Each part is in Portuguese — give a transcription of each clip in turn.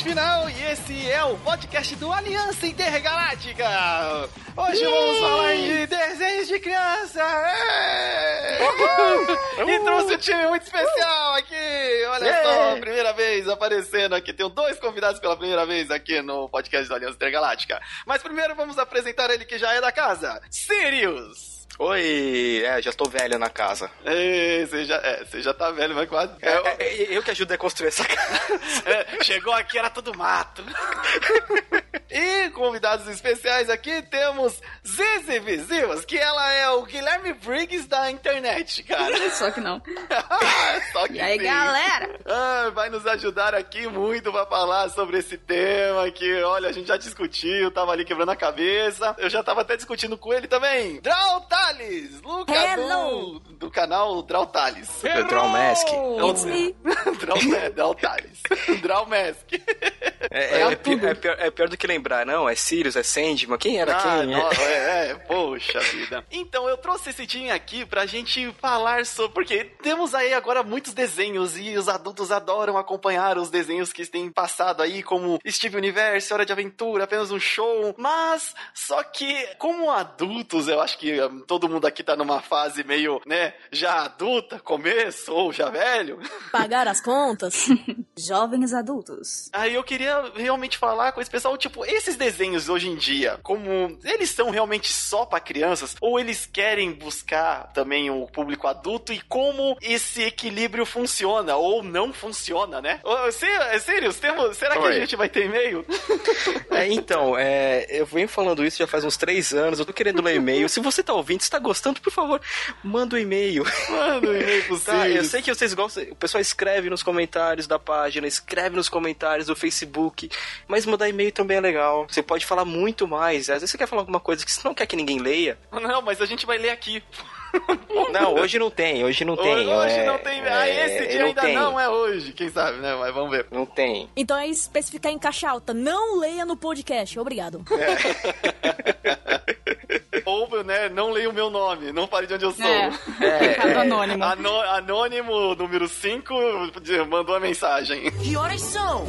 ouvinte final e esse é o podcast do Aliança Intergaláctica. Hoje vamos falar de desenhos de criança. E trouxe um time muito especial aqui. Olha só, primeira vez aparecendo aqui. Tenho dois convidados pela primeira vez aqui no podcast do Aliança Intergaláctica. Mas primeiro vamos apresentar ele que já é da casa, Sirius. Oi, é, já tô velho na casa. Ei, você já, é, você já tá velho, mas quase. É, é, é, eu que ajudo a construir essa casa. É, chegou aqui, era tudo mato. e convidados especiais aqui temos Zizi Visivas, que ela é o Guilherme Briggs da internet, cara. Só que não. Só que E aí, sim. galera? Ah, vai nos ajudar aqui muito pra falar sobre esse tema que, olha, a gente já discutiu, tava ali quebrando a cabeça. Eu já tava até discutindo com ele também. Draw Thales, Luca Hello. do, do canal Draw Thales. O Draw Mask. It's me. Draw, Draw Thales. Draw Mask. É, é, pi- é pior, é pior do que lembrar, não? É Sirius, é Sandman, quem era Ah, quem? é, é, poxa vida. Então, eu trouxe esse time aqui pra gente falar sobre. Porque temos aí agora muitos desenhos e os adultos adoram acompanhar os desenhos que têm passado aí, como Steve Universe, Hora de Aventura, apenas um show. Mas, só que, como adultos, eu acho que hum, todo mundo aqui tá numa fase meio, né, já adulta, começo, ou já velho. Pagar as contas? Jovens adultos. Aí eu queria realmente falar com esse pessoal, tipo, esses desenhos hoje em dia, como eles são realmente só pra crianças ou eles querem buscar também o público adulto e como esse equilíbrio funciona ou não funciona, né? Ô, sé- Sirius, temos, será que a Oi. gente vai ter e-mail? É, então, é, eu venho falando isso já faz uns três anos, eu tô querendo ler e-mail. Se você tá ouvindo, se tá gostando, por favor, manda um e-mail. Manda um e-mail pro Tá, eu sei que vocês gostam, o pessoal escreve nos comentários da página, escreve nos comentários do Facebook, mas mandar e-mail também é legal. Você pode falar muito mais. Às vezes você quer falar alguma coisa que você não quer que ninguém leia. Não, mas a gente vai ler aqui. Não, hoje não tem, hoje não tem. hoje é, não tem. Ah, é, esse dia ainda tem, não é hoje. Quem sabe, né? Mas vamos ver. Não tem. Então é especificar em caixa alta. Não leia no podcast. Obrigado. Ou, né, não leia o meu nome, não fale de onde eu sou. É. É, Do anônimo. Ano- anônimo número 5 mandou a mensagem. Que horas são?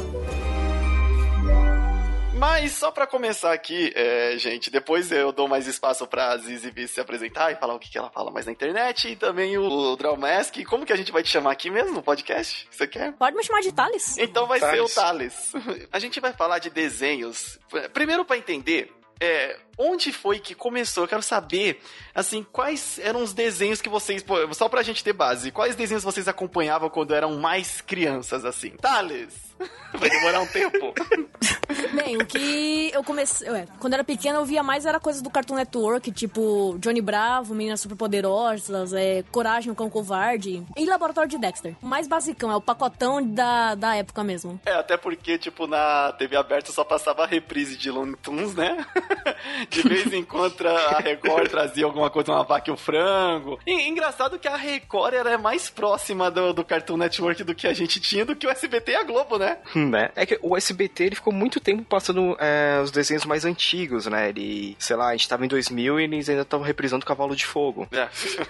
Mas só pra começar aqui, é, gente, depois eu dou mais espaço pra Zizi se apresentar e falar o que, que ela fala mais na internet e também o, o Draw Mask. Como que a gente vai te chamar aqui mesmo no podcast? Você quer? Pode me chamar de Thales? Então vai Thales. ser o Thales. A gente vai falar de desenhos. Primeiro pra entender, é, onde foi que começou? Eu quero saber, assim, quais eram os desenhos que vocês, só pra gente ter base, quais desenhos vocês acompanhavam quando eram mais crianças, assim? Thales! Vai demorar um tempo. Bem, o que eu comecei. Ué, quando era pequena eu via mais era coisas do Cartoon Network, tipo Johnny Bravo, Meninas Superpoderosas, é, Coragem, o Cão Covarde e Laboratório de Dexter. O mais basicão, é o pacotão da, da época mesmo. É, até porque, tipo, na TV aberta só passava a reprise de Looney Tunes, né? De vez em quando a Record trazia alguma coisa, uma vaca e o frango. E, engraçado que a Record era mais próxima do, do Cartoon Network do que a gente tinha do que o SBT e a Globo, né? Né? É que o SBT ele ficou muito tempo passando é, os desenhos mais antigos, né? Ele, sei lá, a gente tava em 2000 e eles ainda estavam reprisando Cavalo de Fogo. É.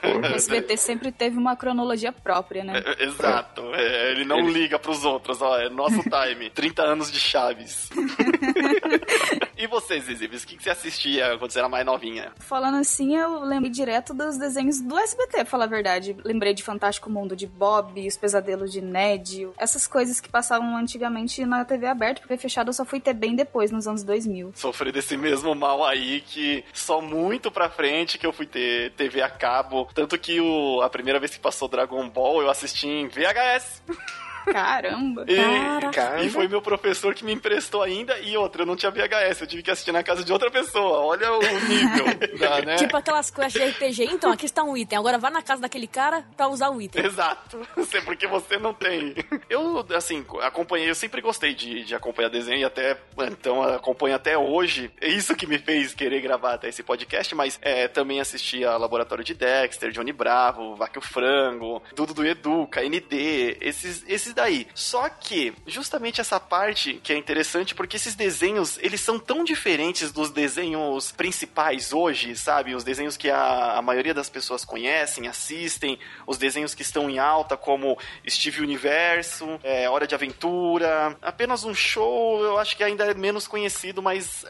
O SBT sempre teve uma cronologia própria, né? É, Exato. É, ele não liga pros outros, ó. É nosso time. 30 anos de Chaves. e você, Zizi, o que, que você assistia quando você era mais novinha? Falando assim, eu lembrei direto dos desenhos do SBT, pra falar a verdade. Lembrei de Fantástico Mundo de Bob, Os Pesadelos de Ned, essas coisas que passavam antigamente na TV aberta, porque fechado eu só fui ter bem depois, nos anos 2000. Sofri desse mesmo mal aí que só muito pra frente que eu fui ter TV a cabo. Tanto que o, a primeira vez que passou Dragon Ball eu assisti em VHS. Caramba! E, Caramba. e foi meu professor que me emprestou ainda. E outra, eu não tinha VHS, eu tive que assistir na casa de outra pessoa. Olha o nível da, né? Tipo aquelas coisas de RPG. Então, aqui está um item. Agora vá na casa daquele cara pra usar o item. Exato, porque você não tem. Eu, assim, acompanhei, eu sempre gostei de, de acompanhar desenho e até, então, acompanho até hoje. É isso que me fez querer gravar até esse podcast, mas é, também assisti a Laboratório de Dexter, Johnny Bravo, Vaque o Frango, Dudu do Edu, KND, esses, esses e daí. Só que, justamente essa parte que é interessante, porque esses desenhos, eles são tão diferentes dos desenhos principais hoje, sabe? Os desenhos que a, a maioria das pessoas conhecem, assistem, os desenhos que estão em alta, como Steve Universo, é, Hora de Aventura, apenas um show, eu acho que ainda é menos conhecido, mas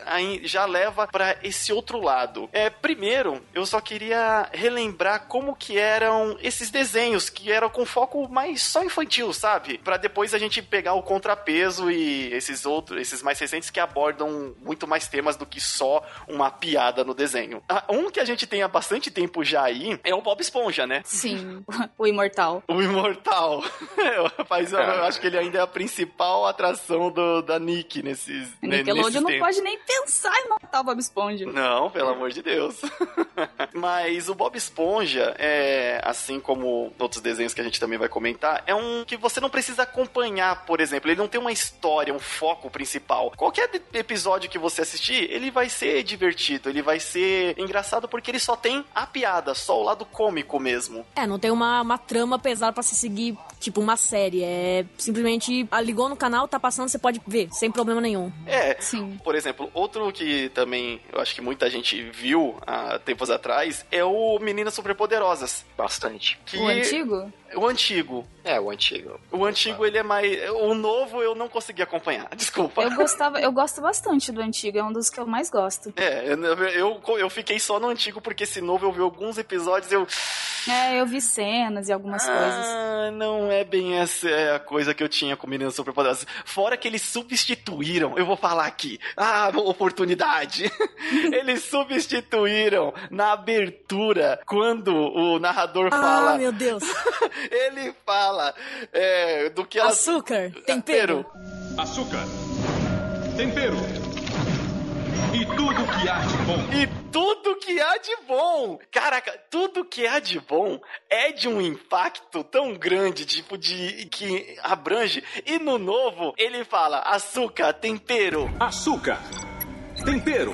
já leva para esse outro lado. É, primeiro, eu só queria relembrar como que eram esses desenhos, que eram com foco mais só infantil, sabe? Para depois a gente pegar o contrapeso e esses outros, esses mais recentes que abordam muito mais temas do que só uma piada no desenho. Ah, um que a gente tem há bastante tempo já aí é o Bob Esponja, né? Sim, o imortal. O imortal. Rapaz, eu, eu acho que ele ainda é a principal atração do, da Nick nesses. Nickelodeon não pode nem pensar em matar o Bob Esponja. Não, pelo amor de Deus. Mas o Bob Esponja, é, assim como outros desenhos que a gente também vai comentar, é um que você não precisa acompanhar, por exemplo. Ele não tem uma história, um foco principal. Qualquer episódio que você assistir, ele vai ser divertido, ele vai ser engraçado porque ele só tem a piada, só o lado cômico mesmo. É, não tem uma, uma trama pesada para se seguir, tipo uma série. É simplesmente ah, ligou no canal, tá passando, você pode ver, sem problema nenhum. É, Sim. por exemplo, outro que também eu acho que muita gente viu há tempos atrás é o Meninas Superpoderosas. Bastante. Que... O antigo? O antigo. É, o antigo. O antigo, ele é mais. O novo eu não consegui acompanhar. Desculpa. Eu gostava, eu gosto bastante do antigo, é um dos que eu mais gosto. É, eu, eu, fiquei só no antigo porque esse novo eu vi alguns episódios eu. É, eu vi cenas e algumas ah, coisas. Ah, não é bem essa é a coisa que eu tinha com Meninas Superpoderosas. Fora que eles substituíram, eu vou falar aqui. Ah, oportunidade. eles substituíram na abertura quando o narrador ah, fala. Ah, meu Deus. ele fala é, do que ela... Açúcar, tempero. Açúcar, tempero. E tudo que há de bom. E tudo que há de bom. Caraca, tudo que há de bom é de um impacto tão grande, tipo, de que abrange. E no novo, ele fala açúcar, tempero. Açúcar, tempero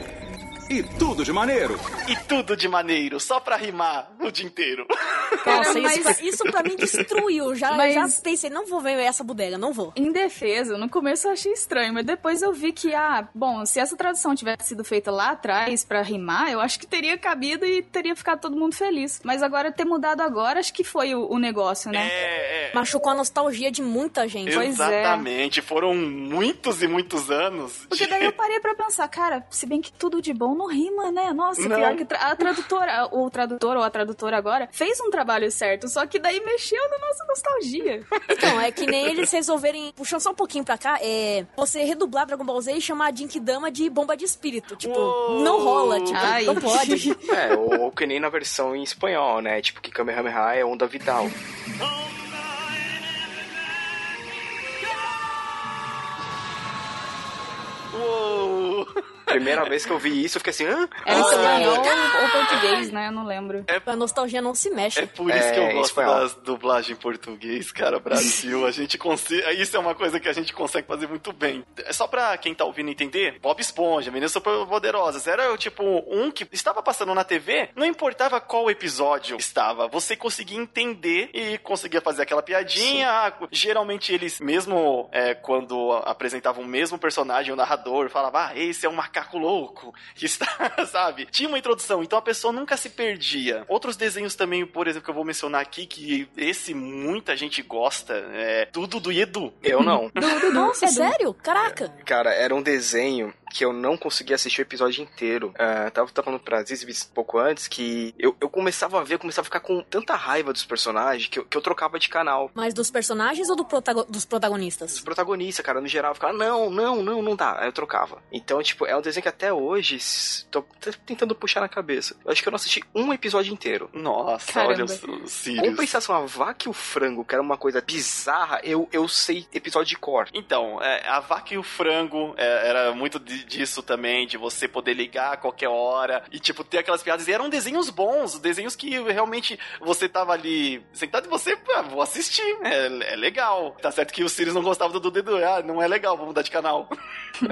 e tudo de maneiro. E tudo de maneiro, só pra rimar o dia inteiro. Nossa, mas... isso, isso pra mim destruiu. Já, mas... já pensei, não vou ver essa bodega, não vou. Em defesa, no começo eu achei estranho, mas depois eu vi que, ah, bom, se essa tradução tivesse sido feita lá atrás pra rimar, eu acho que teria cabido e teria ficado todo mundo feliz. Mas agora ter mudado agora, acho que foi o, o negócio, né? É, é. Machucou a nostalgia de muita gente. Pois é. Exatamente, é. foram muitos e muitos anos. Porque de... daí eu parei pra pensar, cara, se bem que tudo de bom não rima, né? Nossa, não. pior que a tradutora, o tradutor ou a tradutora agora, fez um trabalho certo, só que daí mexeu na nossa nostalgia. Então, é que nem eles resolverem, puxando só um pouquinho pra cá, é você redublar Dragon Ball Z e chamar a Dama de bomba de espírito. Tipo, Uou. não rola, tipo, Ai. não pode. É, ou que nem na versão em espanhol, né? Tipo, que Kamehameha é onda vital. Uou! Primeira vez que eu vi isso, eu fiquei assim, hã? Era espanhol ou português, né? Eu não lembro. É, a nostalgia não se mexe. É por isso é, que eu gosto espanhol. das dublagens em português, cara. Brasil, a gente consegue. Isso é uma coisa que a gente consegue fazer muito bem. É só pra quem tá ouvindo entender, Bob Esponja, Meninas Super Poderosas, era tipo um que estava passando na TV, não importava qual episódio estava, você conseguia entender e conseguia fazer aquela piadinha. Ah, geralmente eles, mesmo é, quando apresentavam o mesmo personagem, o narrador falava, ah, esse é um macaco macaco louco que está, sabe? Tinha uma introdução, então a pessoa nunca se perdia. Outros desenhos também, por exemplo, que eu vou mencionar aqui, que esse muita gente gosta, é tudo do Edu. Eu não. Nossa, é sério? Caraca! Cara, era um desenho que eu não consegui assistir o episódio inteiro. Uh, tava, tava falando pra Ziz um pouco antes que eu, eu começava a ver, eu começava a ficar com tanta raiva dos personagens que eu, que eu trocava de canal. Mas dos personagens ou do protago dos protagonistas? Dos protagonistas, cara. No geral, eu ficava, não, não, não, não dá. Aí eu trocava. Então, tipo, é um desenho que até hoje tô tentando puxar na cabeça. Eu acho que eu não assisti um episódio inteiro. Nossa, Caramba. olha o Sirius. Compensação, a vaca e o frango, que era uma coisa bizarra, eu, eu sei episódio de cor. Então, é, a vaca e o frango é, era muito de disso também, de você poder ligar a qualquer hora e, tipo, ter aquelas piadas. E eram desenhos bons, desenhos que realmente você tava ali sentado e você, ah, vou assistir, é, é legal. Tá certo que os Sirius não gostavam do Dudu Edu, ah, não é legal, vou mudar de canal.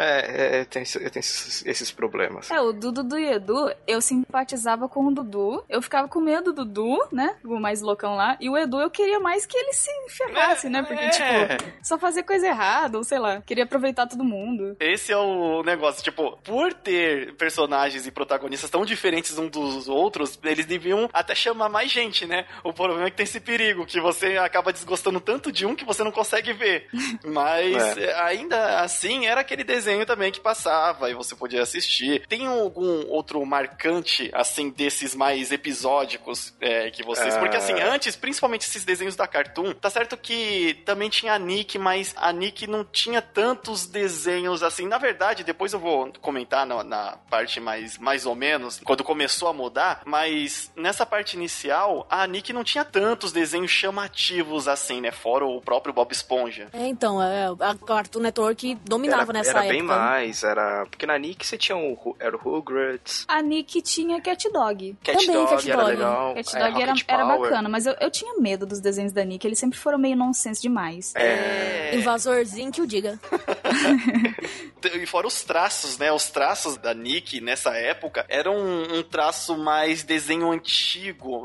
É, é, tem, tem esses, esses problemas. É, o Dudu e Edu, eu simpatizava com o Dudu. Eu ficava com medo do Dudu, né? O mais loucão lá. E o Edu, eu queria mais que ele se ferrasse, né? Porque, É. tipo, só fazer coisa errada, ou sei lá, queria aproveitar todo mundo. Esse é o negócio, tipo, por ter personagens e protagonistas tão diferentes uns dos outros, eles deviam até chamar mais gente, né? O problema é que tem esse perigo, que você acaba desgostando tanto de um que você não consegue ver. Mas É. eh, ainda assim, era aquele desenho também que passava e você podia assistir. Tem algum outro marcante, assim, desses mais episódicos eh, que vocês. É. Porque assim, antes, principalmente esses desenhos da Cartoon, tá certo que também tinha a Nick, mas a Nick não tinha tantos desenhos assim. Na verdade, depois eu vou comentar na, na parte mais, mais ou menos, quando começou a mudar, mas nessa parte inicial, a Nick não tinha tantos desenhos chamativos assim, né? Fora o próprio Bob Esponja. É, então, é, a Cartoon Network dominava era, nessa era época. bem mais, era... Porque na Nick você tinha o, era o Rugrats, A Nick tinha Cat Dog. Cat Também, Dog Cat era Dog. legal. Cat é, Dog era, Rocket era Power. bacana, mas eu, eu tinha medo dos desenhos da Nick. Eles sempre foram meio nonsense demais. É. Invasorzinho que o diga. E fora os traços, né? Os traços da Nick nessa época eram um, um traço mais desenho antigo,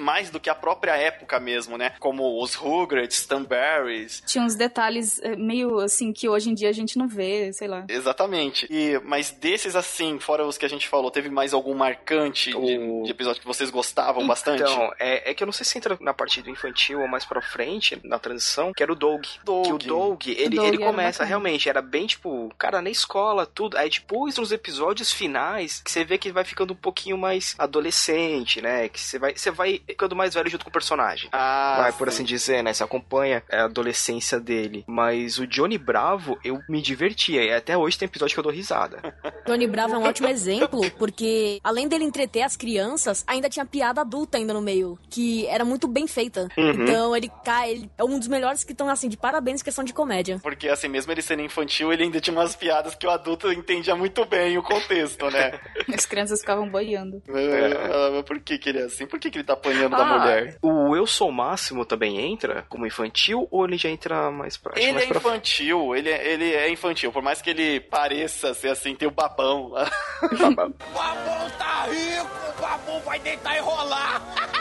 mais do que a própria época mesmo, né? Como os Rugrats, Stunberries. Tinha uns detalhes eh, meio assim que hoje em dia a gente não vê, sei lá. Exatamente. E, mas desses assim, fora os que a gente falou, teve mais algum marcante de, O- de episódio que vocês gostavam bastante? Então, é, é que eu não sei se entra na parte do infantil ou mais pra frente, na transição, que era o Doug. Doug. Que o Doug, ele, Doug ele começa realmente, era bem tipo, cara, na escola, tudo. Aí depois, nos episódios finais, que você vê que vai ficando um pouquinho mais adolescente, né? Que você vai, você vai ficando mais velho junto com o personagem. Ah, Vai, por sim. assim dizer, né? Você acompanha a adolescência dele. Mas o Johnny Bravo, eu me divertia. E até hoje tem episódio que eu dou risada. Johnny Bravo é um ótimo exemplo, porque além dele entreter as crianças, ainda tinha piada adulta ainda no meio, que era muito bem feita. Então ele cai, ele é um dos melhores que estão assim, de parabéns em questão de comédia. Porque assim, mesmo ele sendo infantil, ele ainda tinha umas piadas que o adulto entendia muito bem o contexto, né? As crianças ficavam boiando. Ah, mas por que, que ele é assim? Por que, que ele tá apanhando da Ah, mulher? O Eu Sou Máximo também entra como infantil ou ele já entra mais pra. Ele mais é pra infantil, ele é, ele é infantil, por mais que ele pareça ser assim, ter o babão lá. babão. Babão tá rico, o babão vai deitar e rolar.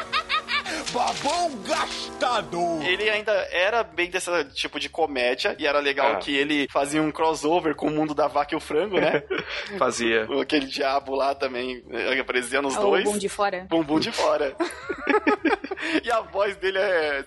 babão gastador. Ele ainda era bem desse tipo de comédia, e era legal Ah. que ele fazia um crossover com o mundo da vaca e o frango, né? Fazia. Aquele diabo lá também eh, aparecia nos Ah, dois. O bom de fora. Bumbum de fora. e a voz dele é.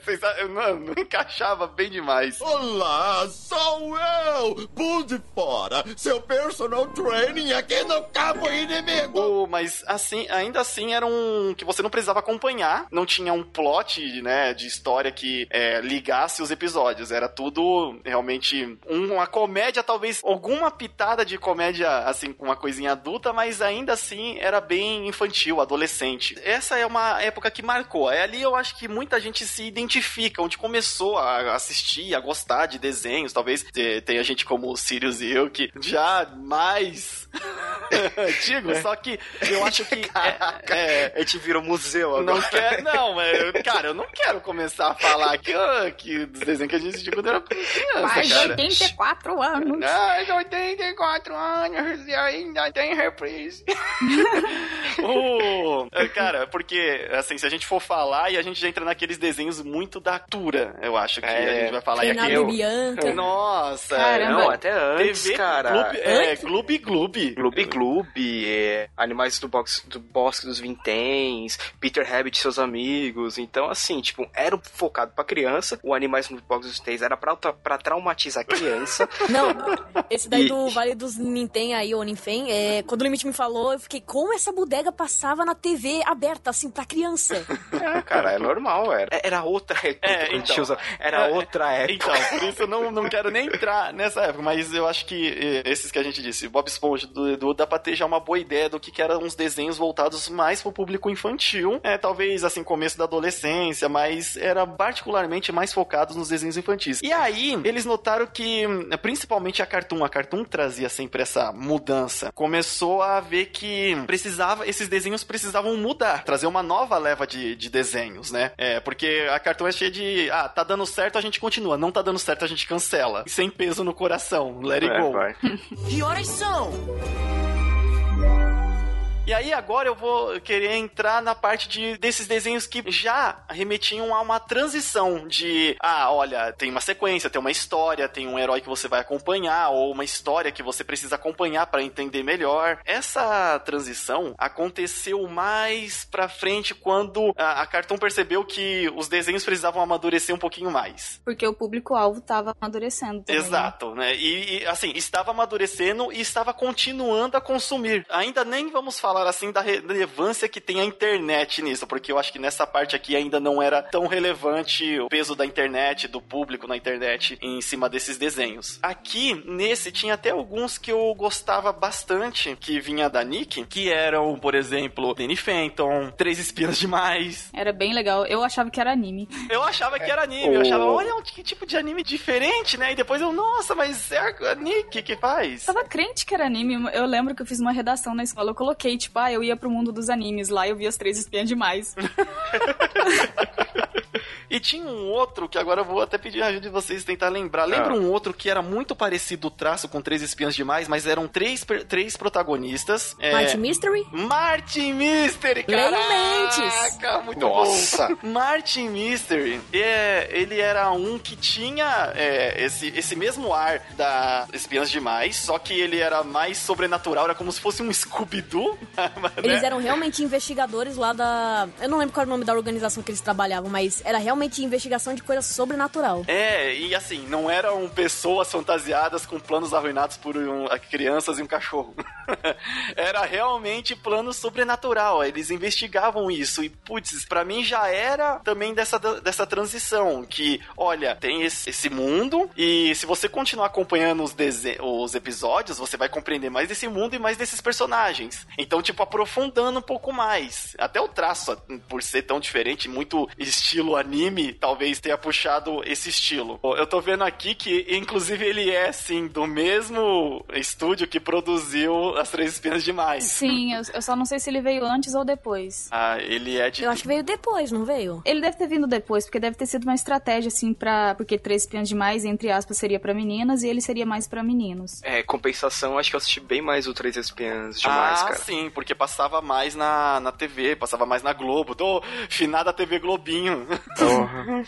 Mano, encaixava bem demais. Olá, sou eu, Bull de Fora, seu personal training aqui no Cabo Inimigo. O- mas assim, ainda assim era um que você não precisava acompanhar, não tinha um plot, né, de história que é, ligasse os episódios, era tudo realmente um- uma comédia, talvez alguma pitada de comédia, assim, com uma coisinha adulta, mas ainda assim era bem infantil, adolescente. Essa é uma época que marcou, é ali eu acho que muita gente se identifica, onde começou a assistir, a gostar de desenhos, talvez te- tenha gente como o Sirius e eu que já mais antigo, só que eu acho que é, é, A gente virou museu agora. não quero, não, é, cara, eu não quero começar a falar que, ah, que dos desenhos que a gente assistiu quando era criança, Mais de cara. 84 anos. Ai, 84 anos e ainda tem reprise. É, cara, porque, assim, se a gente for falar, e a gente já entra naqueles desenhos muito da altura, eu acho que É. a gente vai falar. E aqui eu... Bianca. Nossa, Caramba. Não, até antes, TV, cara. Gloob, é, Gloob Gloob. Gloob Gloob, é, Animais do, box, do Bosque dos Vinténs, Peter Rabbit e seus amigos. Então, assim, tipo, era focado pra criança. O Animais do Bosque dos Vinténs era pra, pra traumatizar a criança. Não, esse daí E- do Vale dos Ninten aí, o Ninfen, é, quando o Limite me falou, eu fiquei, como essa bodega passava na TV aberta, assim, pra criança? é, cara, é normal, era. Era outra época. É, que a gente então. usa. Era É, outra época. Então, por isso eu não, não quero nem entrar nessa época, mas eu acho que esses que a gente disse, Bob Esponja, do Edu, dá, pra ter já uma boa ideia do que, que eram uns desenhos voltados mais pro público infantil. É, talvez assim, começo da adolescência, mas era particularmente mais focados nos desenhos infantis. E aí, eles notaram que, principalmente a Cartoon, a Cartoon trazia sempre essa mudança. Começou a ver que precisava, esses desenhos precisavam mudar, trazer uma nova leva de, de desenhos, né? É, porque a Cartoon é cheia de, ah, tá dando certo, a gente continua, não tá dando certo, a gente cancela. E sem peso no coração, let it É, go. vai. Que horas são? E aí agora eu vou querer entrar na parte de desses desenhos que já remetiam a uma transição de, ah, olha, tem uma sequência, tem uma história, tem um herói que você vai acompanhar ou uma história que você precisa acompanhar para entender melhor. Essa transição aconteceu mais pra frente quando a, a Cartoon percebeu que os desenhos precisavam amadurecer um pouquinho mais. Porque o público-alvo tava amadurecendo também. Exato, né? E, e, assim, estava amadurecendo e estava continuando a consumir. Ainda nem vamos falar assim da relevância que tem a internet nisso, porque eu acho que nessa parte aqui ainda não era tão relevante o peso da internet, do público na internet em cima desses desenhos. Aqui, nesse, tinha até alguns que eu gostava bastante, que vinha da Nick, que eram, por exemplo, Danny Phantom, Três Espias Demais. Era bem legal. Eu achava que era anime. Eu achava que era anime, eu achava, olha que tipo de anime diferente, né? E depois eu, nossa, mas é a Nick que faz. Eu tava crente que era anime. Eu lembro que eu fiz uma redação na escola. Eu coloquei, tipo, ah, eu ia pro mundo dos animes. Lá eu vi as três espiãs demais. E tinha um outro que agora eu vou até pedir a ajuda de vocês tentar lembrar. Lembra Ah. um outro que era muito parecido o traço com Três Espiãs Demais, mas eram três, três protagonistas. É... Martin Mystery? Martin Mystery, Leio caraca! Muito Nossa. bom. Martin Mystery, é, ele era um que tinha é, esse, esse mesmo ar da Espiãs Demais, só que ele era mais sobrenatural, era como se fosse um Scooby-Doo. né? Eles eram realmente investigadores lá da. Eu não lembro qual era o nome da organização que eles trabalhavam, mas era realmente investigação de coisa sobrenatural. É, e assim, não eram pessoas fantasiadas com planos arruinados por um- crianças e um cachorro. era realmente plano sobrenatural. Eles investigavam isso. E, putz, pra mim já era também dessa, dessa transição. Que, olha, tem esse, esse mundo, e se você continuar acompanhando os, os episódios, você vai compreender mais desse mundo e mais desses personagens. Então, tipo, aprofundando um pouco mais. Até o traço, por ser tão diferente, muito estilo anime, talvez tenha puxado esse estilo. Eu tô vendo aqui que, inclusive, ele é, sim, do mesmo estúdio que produziu As Três Espiãs Demais. Sim, eu, eu só não sei se ele veio antes ou depois. Ah, ele é de. Eu acho que veio depois, não veio? Ele deve ter vindo depois, porque deve ter sido uma estratégia, assim, pra. Porque três espiãs demais, entre aspas, seria pra meninas e ele seria mais pra meninos. É, compensação, acho que eu assisti bem mais o Três Espiãs demais, ah, cara. sim, porque passava mais na, na TV, passava mais na Globo. Tô finada TV Globinho.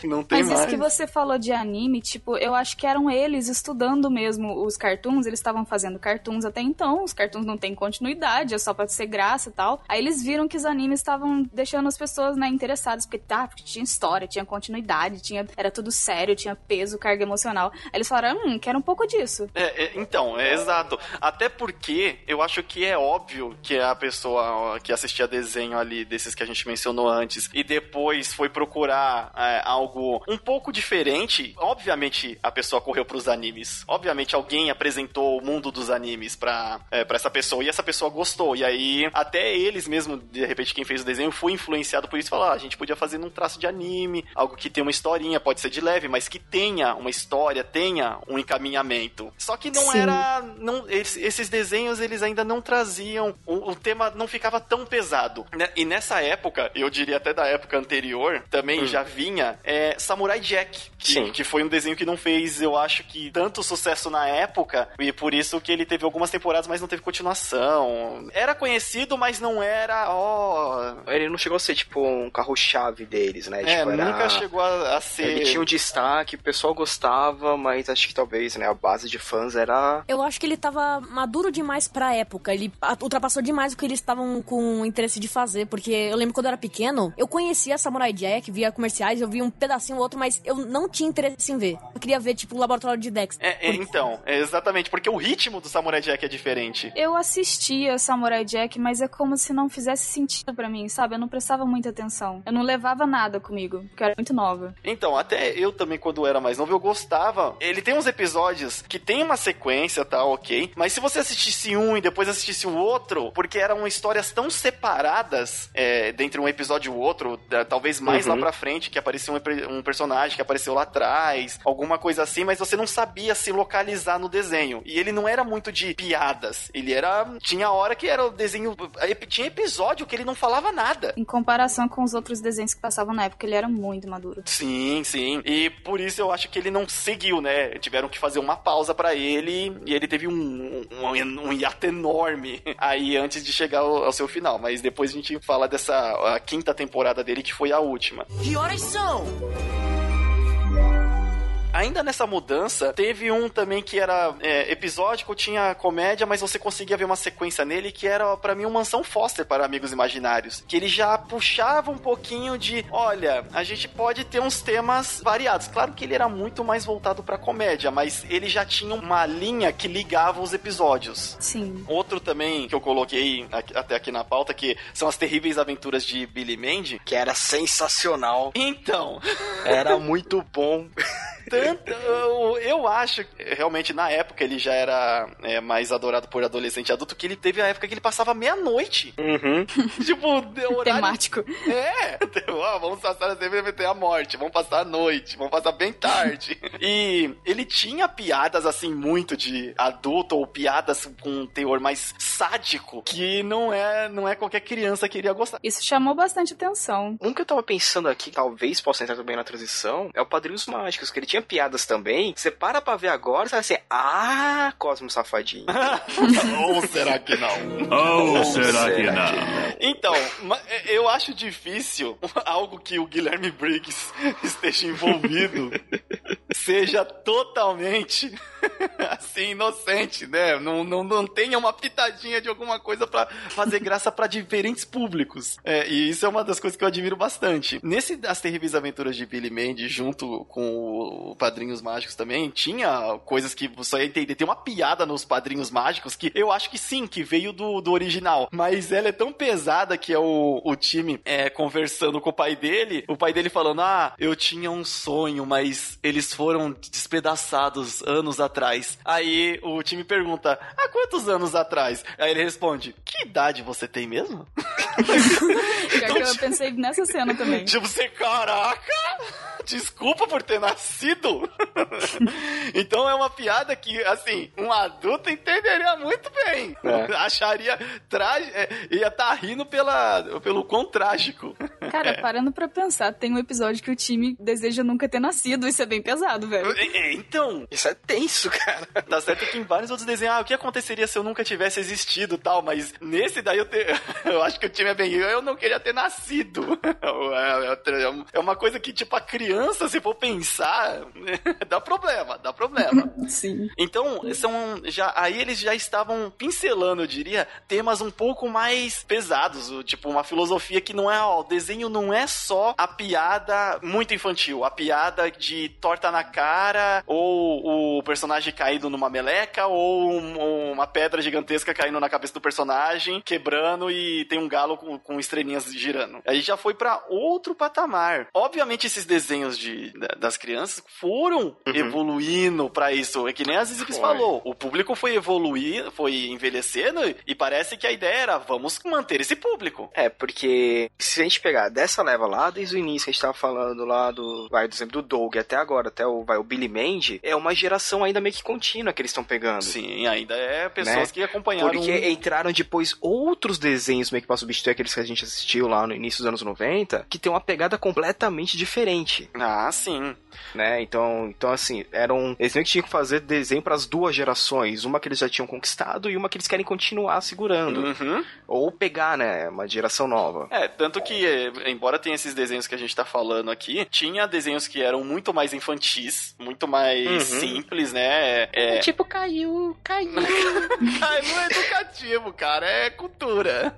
Não tem Mas mais. isso que você falou de anime, tipo, eu acho que eram eles estudando mesmo os cartoons, eles estavam fazendo cartoons até então, os cartoons não têm continuidade, é só pra ser graça e tal. Aí eles viram que os animes estavam deixando as pessoas, né, interessadas, porque tá, porque tinha história, tinha continuidade, tinha, era tudo sério, tinha peso, carga emocional. Aí eles falaram, hum, quero um pouco disso. É, é, então, é exato. Até porque eu acho que é óbvio que a pessoa que assistia desenho ali, desses que a gente mencionou antes, e depois foi procurar é, algo um pouco diferente, obviamente a pessoa correu pros animes. Obviamente alguém apresentou o mundo dos animes pra, é, pra essa pessoa, e essa pessoa gostou. E aí, até eles mesmo, de repente, quem fez o desenho, foi influenciado por isso. Falou, ah, a gente podia fazer num traço de anime, algo que tenha uma historinha, pode ser de leve, mas que tenha uma história, tenha um encaminhamento. Só que não Sim. era. Não, esses, desenhos, eles ainda não traziam. O, o tema não ficava tão pesado. né? E nessa época, eu diria até da época anterior, também já vinha é, Samurai Jack. Que, Sim. que foi um desenho que não fez, eu acho que, tanto sucesso na época, e por isso que ele teve algumas temporadas, mas não teve continuação. Era conhecido, mas não era, ó. Ele não chegou a ser, tipo, um carro-chave deles, né? É, tipo, era- nunca chegou a, a ser. Ele tinha um destaque, o pessoal gostava, mas acho que talvez, né, a base de fãs era... Eu acho que ele tava maduro demais pra época. Ele ultrapassou demais o que eles estavam com interesse de fazer. Porque eu lembro quando eu era pequeno, eu conhecia Samurai Jack, via comerciais, eu vi um pedacinho ou outro, mas eu não tinha interesse em ver. Eu queria ver, tipo, o laboratório de Dexter. É, é, então, é exatamente, porque o ritmo do Samurai Jack é diferente. Eu assistia Samurai Jack, mas é como se não fizesse sentido pra mim, sabe? Eu não prestava muita atenção. Eu não levava nada comigo, porque eu era muito nova. Então, até eu também, quando era mais novo, eu gostava. Ele tem uns episódios que tem uma sequência, tá, ok? Mas se você assistisse um e depois assistisse o outro, porque eram histórias tão separadas é, dentre um episódio e o outro, talvez mais Uhum. lá pra frente, que apareceu um, um personagem que apareceu lá atrás, alguma coisa assim, mas você não sabia se localizar no desenho. E ele não era muito de piadas. Ele era. Tinha hora que era o desenho. Tinha episódio que ele não falava nada. Em comparação com os outros desenhos que passavam na época, ele era muito maduro. Sim, sim. E por isso eu acho que ele não seguiu, né? Tiveram que fazer uma pausa pra ele e ele teve um, um, um hiato enorme aí antes de chegar ao, ao seu final. Mas depois a gente fala dessa a quinta temporada dele, que foi a última. Que horas são? Ainda nessa mudança, teve um também que era é, episódico, tinha comédia, mas você conseguia ver uma sequência nele que era, pra mim, um Mansão Foster para Amigos Imaginários. Que ele já puxava um pouquinho de, olha, a gente pode ter uns temas variados. Claro que ele era muito mais voltado pra comédia, mas ele já tinha uma linha que ligava os episódios. Sim. Outro também que eu coloquei aqui- até aqui na pauta, que são as terríveis aventuras de Billy Mandy. Que era sensacional. Então, Era muito bom. Tanto, eu, eu acho, que, realmente, na época ele já era é, mais adorado por adolescente e adulto, que ele teve a época que ele passava meia-noite. Uhum. tipo, de horário... Temático. É, ó, vamos passar a TV a morte, vamos passar a noite, vamos passar bem tarde. e ele tinha piadas, assim, muito de adulto, ou piadas com um teor mais sádico, que não é, não é qualquer criança que iria gostar. Isso chamou bastante atenção. Um que eu tava pensando aqui, talvez possa entrar também na transição, é o Padrinhos Mágicos, que ele tinha piadas também. Você para pra ver agora, você vai assim, ah, Cosmo Safadinho. ou será que não? Ou será que será não? Então, ma- eu acho difícil algo que o Guilherme Briggs esteja envolvido seja totalmente assim, inocente, né? Não, não, não tenha uma pitadinha de alguma coisa pra fazer graça pra diferentes públicos. É, e isso é uma das coisas que eu admiro bastante. Nesse As Terríveis Aventuras de Billy Mandy, junto com o Padrinhos Mágicos também, tinha coisas que você ia entender. Tem uma piada nos Padrinhos Mágicos que eu acho que sim, que veio do, do original. Mas ela é tão pesada que é o, o time é, conversando com o pai dele, o pai dele falando: Ah, eu tinha um sonho, mas eles foram despedaçados anos atrás. Aí o time pergunta: Há quantos anos atrás? Aí ele responde: Que idade você tem mesmo? Que eu pensei nessa cena também. Tipo, você, caraca! Desculpa por ter nascido. então é uma piada que, assim, um adulto entenderia muito bem. É. Acharia trágico. ia estar rindo pela, pelo quão trágico. Cara, parando pra pensar, tem um episódio que o time deseja nunca ter nascido. Isso é bem pesado, velho. É, é, então, Isso é tenso, cara. Tá certo que em vários outros desenhos, ah, o que aconteceria se eu nunca tivesse existido tal, mas nesse daí eu, te- eu acho que o time é bem. Eu não queria ter nascido. É, é- é uma coisa que, tipo, a criança, se for pensar, dá problema, dá problema. Sim. Então, são já aí eles já estavam pincelando, eu diria, temas um pouco mais pesados, tipo uma filosofia que não é, ó, o desenho não é só a piada muito infantil, a piada de torta na cara ou o personagem caído numa meleca ou um- uma pedra gigantesca caindo na cabeça do personagem, quebrando e tem um galo com, com estrelinhas girando. Aí já foi pra outro patamar. Obviamente esses desenhos de, da- das crianças foram evoluindo pra isso. É que nem a Zizix falou. O público foi evoluindo, foi envelhecendo e parece que a ideia era vamos manter esse público. É, porque se a gente pegar dessa leva lá, desde o início que a gente tava falando lá do, vai, do exemplo do Doug até agora, até o, vai, o Billy Mandy, é uma geração ainda meio que contínua que eles estão pegando. Sim, ainda é pessoas Né? que acompanharam. Porque entraram depois outros desenhos meio que pra substituir aqueles que a gente assistiu lá no início dos anos 90, que tem uma pegada completamente diferente, Ah, sim. né? Então, então assim, eram. Eles meio que tinham que fazer desenho pras duas gerações. Uma que eles já tinham conquistado e uma que eles querem continuar segurando. Uhum. Ou pegar, né? Uma geração nova. É, tanto que é, embora tenha esses desenhos que a gente tá falando aqui, tinha desenhos que eram muito mais infantis, muito mais Uhum. simples, né? É, Tipo, caiu, caiu. Ai, não é educativo, cara, é cultura.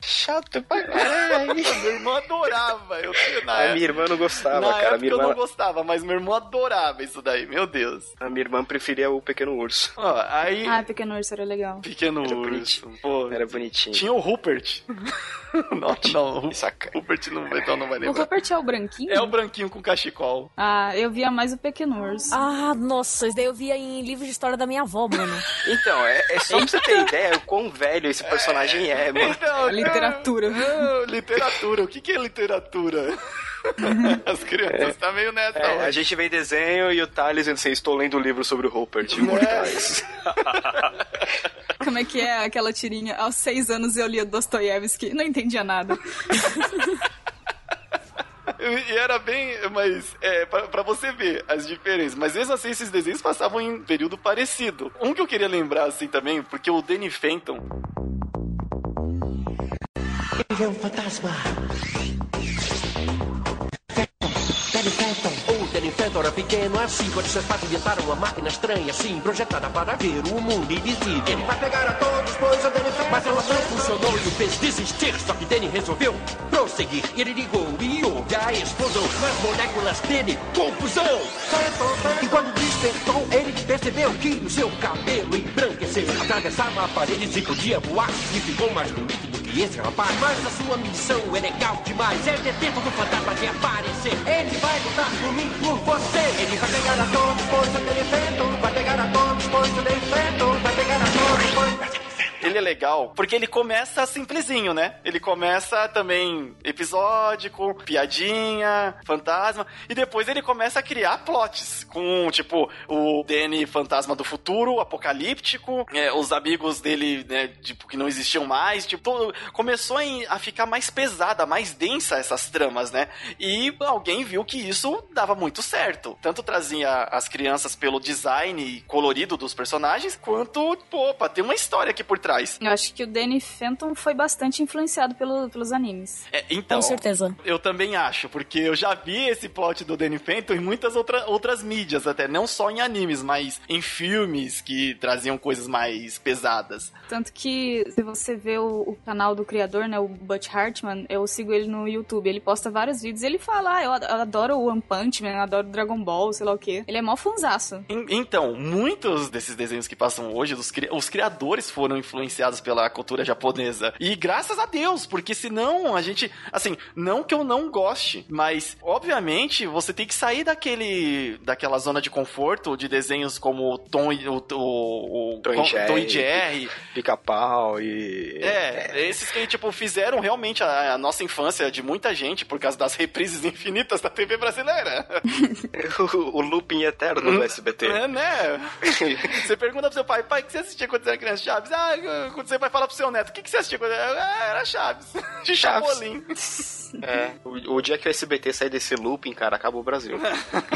Chato pra caralho. Meu irmão adorava, eu tinha na A minha irmã não gostava, Na cara. Época minha, eu não irmã, gostava, mas meu irmão adorava isso daí, meu Deus. a minha irmã preferia o Pequeno Urso. Ó, aí, Ah, Pequeno Urso era legal. pequeno Era urso, bonitinho. pô. Era bonitinho. Tinha o Rupert. não, não, Saca. Rupert não, então não vai O lembrar. Rupert é o branquinho? É o branquinho com cachecol. Ah, eu via mais o Pequeno Urso. Ah, nossa, isso daí eu via em livros de história da minha avó, mano. Então, é, é só pra você ter ideia o quão velho esse personagem é, mano. Então, Literatura. não, literatura. O que, que é literatura? As crianças tá meio nessa É, a gente vê desenho e o Thales dizendo assim, estou lendo o livro sobre o Rupert, Imortais. Como é que é aquela tirinha? Aos seis anos eu lia Dostoiévski. Não entendia nada. E era bem, mas é, pra, pra você ver as diferenças. Mas mesmo assim, esses desenhos passavam em período parecido. Um que eu queria lembrar assim também, porque o Danny Fenton. Ele é um fantasma. Era pequeno assim, quando seus pais inventaram uma máquina estranha assim, projetada para ver o mundo invisível. Ele vai pegar a todos, pois o Danny Phantom... Mas ela não funcionou e o fez desistir, só que Danny resolveu prosseguir. Ele ligou e houve a explosão nas moléculas dele, confusão. E quando despertou, ele percebeu que o seu cabelo embranqueceu. Atravessava paredes e podia voar, e ficou mais bonito esse rapaz. Mas a sua missão é legal demais, é ter tempo do fantasma de aparecer. Ele vai lutar por mim, por você. Ele vai pegar a todos, pois o Danny Vai pegar a todos, pois o Danny Vai pegar a todos, pois... Ele é legal porque ele começa simplesinho, né? Ele começa também episódico, piadinha, fantasma, e depois ele começa a criar plots com, tipo, o Danny fantasma do futuro, apocalíptico, é, os amigos dele, né, tipo, que não existiam mais, tipo, todo- começou a ficar mais pesada, mais densa essas tramas, né? E alguém viu que isso dava muito certo. Tanto trazia as crianças pelo design colorido dos personagens, quanto, pô, pra ter uma história aqui por trás. Eu acho que o Danny Fenton foi bastante influenciado pelo- pelos animes. É, então, Com certeza. eu também acho, porque eu já vi esse plot do Danny Phantom em muitas outra, outras mídias, até não só em animes, mas em filmes que traziam coisas mais pesadas. Tanto que, se você vê o, o canal do criador, né, o Butch Hartman, eu sigo ele no YouTube. Ele posta vários vídeos. Ele fala, ah, eu ad- eu adoro o One Punch Man, eu adoro Dragon Ball, sei lá o quê. Ele é mó funzaço. En- Então, muitos desses desenhos que passam hoje, dos os criadores foram influenciados pela cultura japonesa. E graças a Deus, porque senão a gente. Assim, não que eu não goste, mas obviamente você tem que sair daquele. daquela zona de conforto de desenhos como o Tom e o, o, o Tom e. Tom e Jerry. Pica-pau e... É, esses que, tipo, fizeram realmente a, a nossa infância de muita gente por causa das reprises infinitas da TV brasileira. o, o looping eterno do SBT. É, né? Você pergunta pro seu pai, pai, o que você assistia quando você era criança? Chaves? Ah, quando você vai falar pro seu neto, o que que você era? Ah, era Chaves. De Chaves. Chapolin. É, o, o dia que o SBT sair desse looping, cara, acaba o Brasil.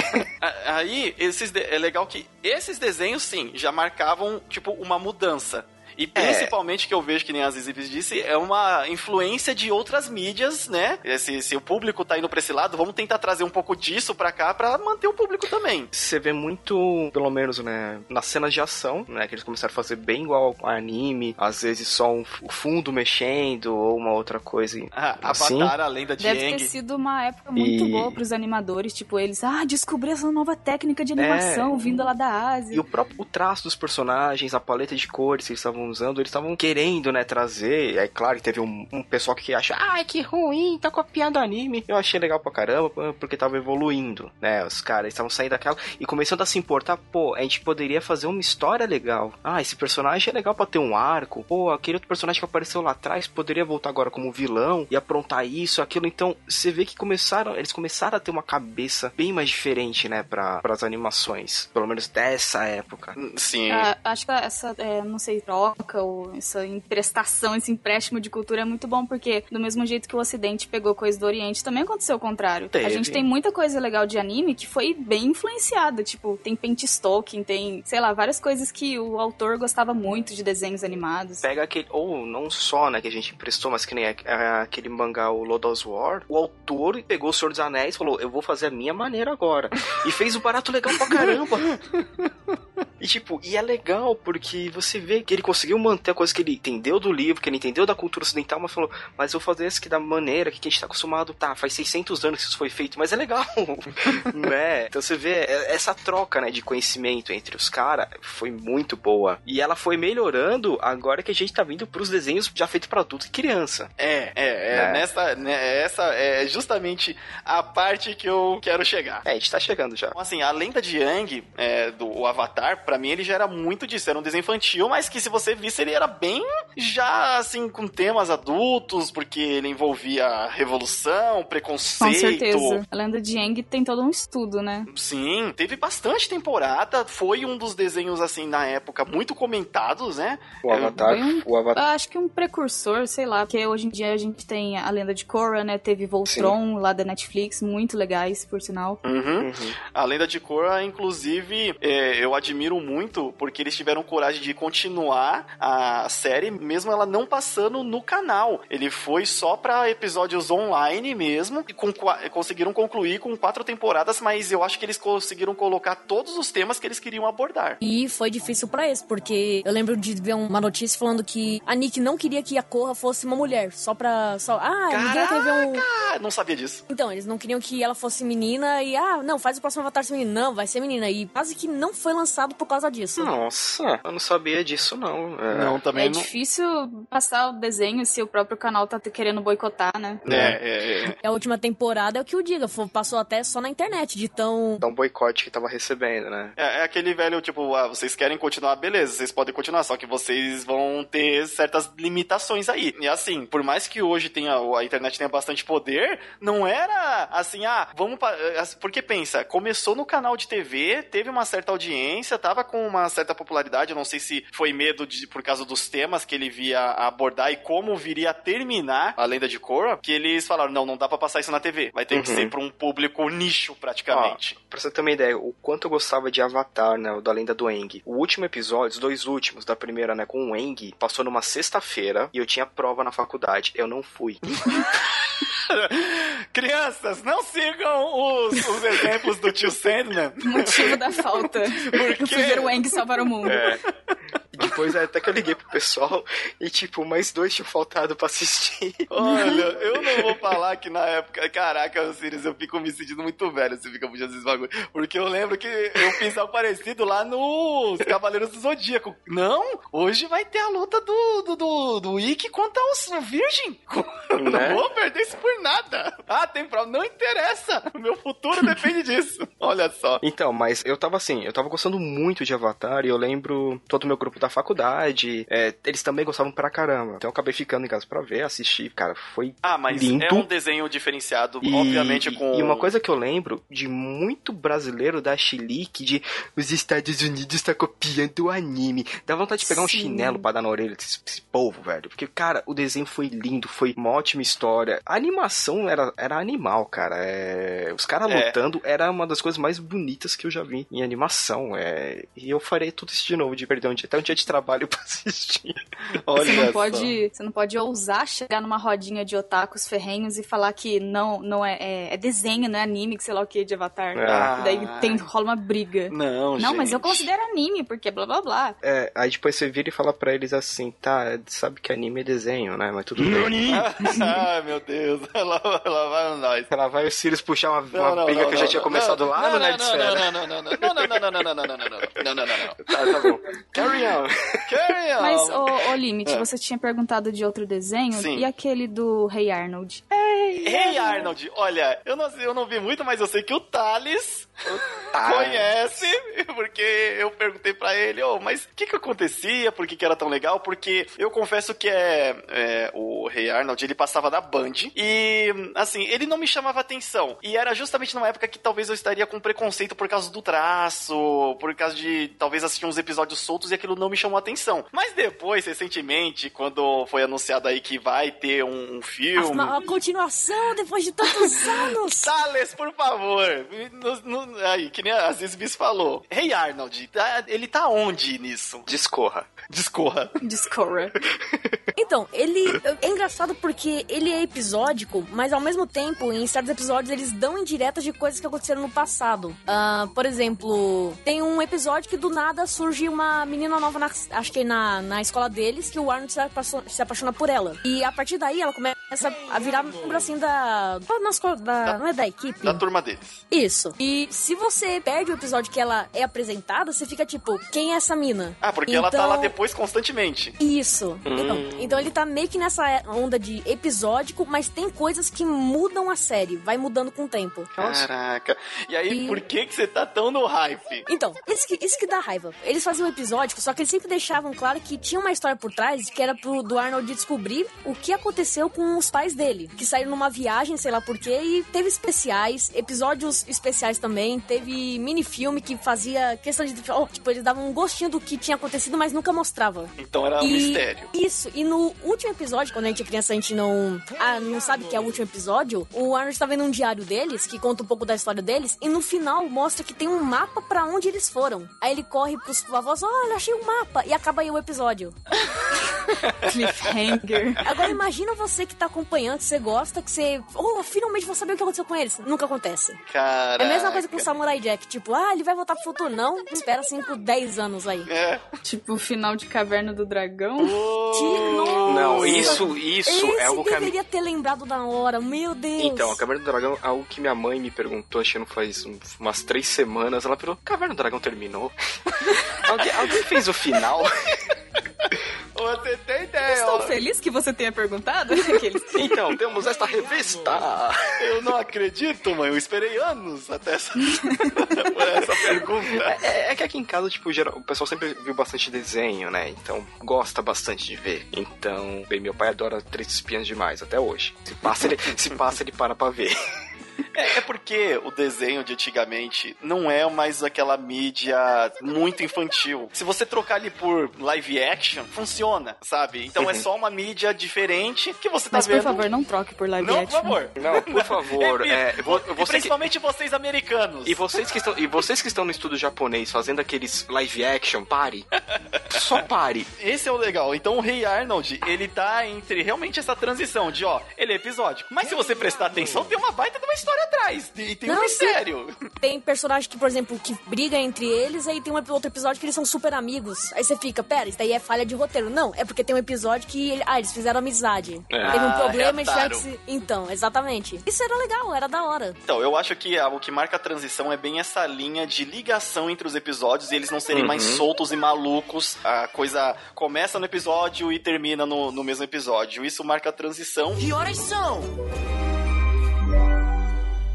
Aí, esses de- é legal que esses desenhos, sim, já marcavam, tipo, uma mudança. E principalmente, que eu vejo, que nem as Zizipis disse, é uma influência de outras mídias, né? Se, se o público tá indo pra esse lado, vamos tentar trazer um pouco disso pra cá pra manter o público também. Você vê muito, pelo menos, né, nas cenas de ação, né, que eles começaram a fazer bem igual ao anime, às vezes só um fundo mexendo ou uma outra coisa Ah, assim. Avatar, a lenda de Deve ter sido uma época muito E- boa pros animadores. Tipo, eles, ah, descobri essa nova técnica de animação É. vindo lá da Ásia. E o próprio o traço dos personagens, a paleta de cores que eles estavam usando, eles estavam querendo, né, trazer. É claro que teve um, um pessoal que acha, ai, que ruim, tá copiando anime. Eu achei legal pra caramba, porque tava evoluindo, né? Os caras estavam saindo daquela e começando a se importar, pô, a gente poderia fazer uma história legal. Ah, esse personagem é legal pra ter um arco. Pô, aquele outro personagem que apareceu lá atrás poderia voltar agora como vilão e aprontar isso, aquilo. Então, você vê que começaram, eles começaram a ter uma cabeça bem mais diferente, né, para as animações. Pelo menos dessa época. Sim. Ah, acho que essa, é, não sei, troca, ou essa emprestação, esse empréstimo de cultura é muito bom, porque do mesmo jeito que o Ocidente pegou coisa do Oriente, também aconteceu o contrário. Teve. A gente tem muita coisa legal de anime que foi bem influenciada, tipo, tem paint stalking, tem, sei lá, várias coisas que o autor gostava muito de desenhos animados. Pega aquele, ou não só, né, que a gente emprestou, mas que nem aquele mangá, o Lodoss War, o autor pegou o Senhor dos Anéis e falou, eu vou fazer a minha maneira agora. E fez o barato legal pra caramba. E tipo, e é legal porque você vê que ele conseguiu manter a coisa que ele entendeu do livro, que ele entendeu da cultura ocidental, mas falou, mas eu vou fazer isso aqui da maneira que a gente tá acostumado. Tá, faz 600 anos que isso foi feito, mas é legal, né? Então você vê, é- essa troca, né, de conhecimento entre os caras foi muito boa. E ela foi melhorando agora que a gente tá vindo pros desenhos já feitos pra adulto e criança. É, é, é, É. nessa, né, essa é justamente a parte que eu quero chegar. É, a gente tá chegando já. Então, assim, a lenda de Yang, é, do Avatar, pra mim ele já era muito disso. Era um desenho infantil, mas que se você visse, ele era bem já, assim, com temas adultos, porque ele envolvia revolução, preconceito. Com certeza. A lenda de Aang tem todo um estudo, né? Sim, teve bastante temporada. Foi um dos desenhos, assim, na época, muito comentados, né? O Avatar, Foi um- o Avatar. Acho que um precursor, sei lá, porque hoje em dia a gente tem a lenda de Korra, né? Teve Voltron lá da Netflix, muito legais, por sinal. Uhum. Uhum. A Lenda de Korra, inclusive, é, eu admiro muito porque eles tiveram coragem de continuar a série, mesmo ela não passando no canal. Ele foi só pra episódios online mesmo e com, conseguiram concluir com quatro temporadas, mas eu acho que eles conseguiram colocar todos os temas que eles queriam abordar. E foi difícil pra eles, porque eu lembro de ver uma notícia falando que a Nick não queria que a Korra fosse uma mulher, só pra. Só, ah, ninguém quer ver um. Ah, não sabia disso. Então, eles não queriam que ela fosse menina e, ah, não, faz o próximo Avatar ser menina. Não, vai ser menina. E quase que não foi lançado por causa disso. Nossa, eu não sabia disso não. É. Não, também é não. difícil passar o desenho se o próprio canal tá querendo boicotar, né? É, é, é. A última temporada é o que o diga, passou até só na internet, de tão. Dá um boicote que tava recebendo, né? É, é aquele velho, tipo, ah, vocês querem continuar, beleza, vocês podem continuar, só que vocês vão ter certas limitações aí. E assim, por mais que hoje tenha, a internet tenha bastante poder, não era assim, ah, vamos. pa- eh, Porque pensa, começou no canal de TV, teve uma certa audiência, tava com uma certa popularidade, eu não sei se foi medo de, por causa dos temas que ele via abordar e como viria a terminar a lenda de Korra, que eles falaram, não, não dá pra passar isso na TV, vai ter que Uhum. ser pra um público nicho, praticamente. Pra você ter uma ideia, o quanto eu gostava de Avatar, né? O da lenda do Aang. O último episódio, os dois últimos da primeira, né? Com o Aang, passou numa sexta-feira e eu tinha prova na faculdade. Eu não fui. Crianças, não sigam os, os exemplos do tio Sandman. Motivo da falta. Por Eu quê? fui ver o Aang salvar o mundo. É. E depois até que eu liguei pro pessoal e, tipo, mais dois tinham faltado pra assistir. Olha, eu não vou falar que na época. Caraca, Sirius, eu fico me sentindo muito velho se fica puxando esses bagulho. Porque eu lembro que eu fiz algo parecido lá nos Cavaleiros do Zodíaco. Não, hoje vai ter a luta do, do, do, do Ikki contra os o Virgem. Né? Não vou perder isso por nada. Ah, tem prova. Não interessa. O meu futuro depende disso. Olha só. Então, mas eu tava assim, eu tava gostando muito de Avatar e eu lembro todo o meu grupo da faculdade, é, eles também gostavam pra caramba. Então eu acabei ficando em casa pra ver, assistir, cara, foi Ah, mas lindo. é um desenho diferenciado, E, obviamente com. e uma coisa que eu lembro de muito brasileiro da Chilique, de os Estados Unidos tá copiando o anime. Dá vontade de pegar um Sim. chinelo pra dar na orelha desse, desse povo, velho. Porque, cara, o desenho foi lindo, foi uma ótima história. A animação era, era animal, cara. É, Os caras É. lutando era uma das coisas mais bonitas que eu já vi em animação. É... E eu farei tudo isso de novo, de um dia, até um dia de trabalho pra assistir. Olha Você não, pode, você não pode ousar chegar numa rodinha de otakus ferrenhos e falar que não, não é, é, é desenho, não é anime, que sei lá o que, de Avatar. Ah. E daí tem, rola uma briga. Não, Não, mas eu gente. considero anime, porque blá blá blá. É, aí depois você vira e fala pra eles assim, tá, sabe que anime é desenho, né? Mas tudo bem. Ai, meu Deus. Lá, lá vai nós. Ela vai o Sirius puxar uma, Não, uma não, briga não, que eu já não, tinha não, começado não, lá não, no não, Nerdsfera. Não, não, não, não, não, não, não, não, não, não, não, não, não, não, não, não, não. Tá, tá bom. Carry on. Carry on. Mas, ô, ô Limite, É. você tinha perguntado de outro desenho Sim. e aquele do Rei Arnold. Hey Hey Arnold, olha, eu não, eu não vi muito, mas eu sei que o Thales conhece, porque eu perguntei pra ele, oh, mas o que que acontecia, por que que era tão legal? Porque eu confesso que é, é, o Rei Arnold, ele passava da Band e, assim, ele não me chamava atenção. E era justamente numa época que talvez eu estaria com preconceito por causa do traço, por causa de talvez assistir uns episódios soltos e aquilo não me chamou atenção. Mas depois, recentemente, quando foi anunciado aí que vai ter um, um filme... Uma, uma continuação depois de tantos anos. Thales, por favor. No- aí, que nem a Aziz Bis falou. Hey Arnold, tá- ele tá onde nisso? Discorra. Discorra. Discorra. Então, ele é engraçado porque ele é episódico, mas ao mesmo tempo, em certos episódios, eles dão indiretas de coisas que aconteceram no passado. Ah, por exemplo, tem um episódio que do nada surge uma menina nova, na, acho que na, na escola deles, que o Arnold se apaixona, se apaixona por ela. E a partir daí ela começa a virar membro assim da. da, escola- da- não é da equipe? Da turma deles. Isso. E se você perde o episódio que ela é apresentada, você fica tipo, quem é essa mina? Ah, porque ela tá lá Então- depois constantemente. isso. Então, então ele tá meio que nessa onda de episódico, mas tem coisas que mudam a série, vai mudando com o tempo. Caraca. E aí, E- por que que você tá tão no hype? Então, isso que, isso que dá raiva. Eles faziam episódico, só que eles sempre deixavam claro que tinha uma história por trás que era pro do Arnold descobrir o que aconteceu com os pais dele. Que saíram numa viagem, sei lá porquê, e teve especiais, episódios especiais também, teve mini-filme que fazia questão de. oh, tipo, eles davam um gostinho do que tinha acontecido, mas nunca mostrava. Então era um E- mistério. Isso, e no último episódio, quando a gente é criança, a gente não, ah, não sabe que é o último episódio, o Arnold tá vendo um diário deles, que conta um pouco da história deles, e no final mostra que tem um mapa pra onde eles foram. Aí ele corre pros avós, olha, achei um mapa, e acaba aí o episódio. Cliffhanger. Agora imagina você que tá acompanhando, que você gosta, que você, oh, finalmente vou saber o que aconteceu com eles. Nunca acontece. Caraca. É a mesma coisa com o Samurai Jack, tipo, ah, ele vai voltar pro futuro. Não, espera 5, 10 anos aí. É. tipo o final de Caverna do Dragão. Nossa. Não, isso, isso Esse é algo que minha... deveria ter lembrado na hora, meu Deus. Então, a Caverna do Dragão é algo que minha mãe me perguntou, acho que não faz um- umas três semanas. Ela perguntou, Caverna do Dragão terminou? alguém, alguém fez o final? Você tem ideia? Estou ó. feliz que você tenha perguntado. Aqueles... então, temos esta revista. Eu não acredito, mãe. Eu esperei anos até essa, por essa pergunta. É, é que aqui em casa, tipo, geral, o pessoal sempre viu bastante desenho, né? Então, gosta bastante de ver. Então, bem, meu pai adora Três Espiãs demais, até hoje. Se passa, ele, se passa, ele para pra ver. É, é porque o desenho de antigamente não é mais aquela mídia muito infantil. Se você trocar ali por live action, funciona, sabe? Então é só uma mídia diferente que você tá Mas vendo. por favor, não troque por live Não, por action. favor. Não, por favor, é, vo- E você que- principalmente vocês americanos. E vocês que estão, e vocês que estão no estúdio japonês fazendo aqueles live action, pare. Só pare. Esse é o legal. Então o Rei Arnold, ele tá entre realmente essa transição de, ó, ele é episódico. Mas se você prestar atenção, tem uma baita de uma história atrás. E tem um Não, sim. mistério. Tem personagem que, por exemplo, que briga entre eles, aí tem um outro episódio que eles são super amigos. Aí você fica, pera, isso daí é falha de roteiro. Não, é porque tem um episódio que ele- ah, eles fizeram amizade. É. Teve um Ah, problema e reataram. que se... Então, exatamente. Isso era legal, era da hora. Então, eu acho que o que marca a transição é bem essa linha de ligação entre os episódios e eles não serem mais soltos e malucos. A coisa começa no episódio e termina no, no mesmo episódio. Isso marca a transição. Que horas são?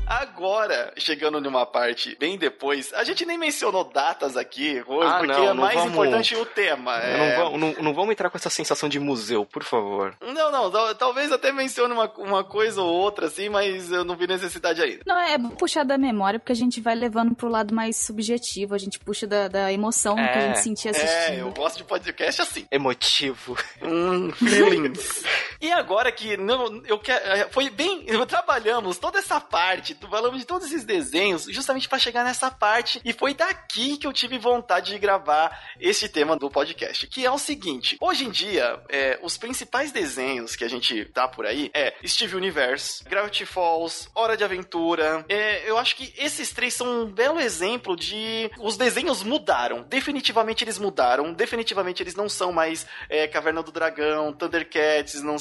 Agora, chegando numa parte bem depois, a gente nem mencionou datas aqui, hoje, Ah, porque não, é não mais vamos- importante o tema. é- Não, vamos, não, não vamos entrar com essa sensação de museu, por favor. Não, não, tal- talvez até mencione uma, uma coisa ou outra, assim, mas eu não vi necessidade ainda. Não, é bom puxar da memória, porque a gente vai levando pro lado mais subjetivo. A gente puxa da, da emoção que a É. gente sentia É, assistindo. eu gosto de podcast assim. Emotivo. Hum, feelings. e agora que não, eu quero, foi bem, trabalhamos toda essa parte, falamos de todos esses desenhos, justamente pra chegar nessa parte e foi daqui que eu tive vontade de gravar esse tema do podcast, que é o seguinte: hoje em dia, é, os principais desenhos que a gente tá por aí é Steve Universe, Gravity Falls, Hora de Aventura. É, eu acho que esses três são um belo exemplo de os desenhos mudaram. Definitivamente eles mudaram. Definitivamente eles não são mais é, Caverna do Dragão, Thundercats, não,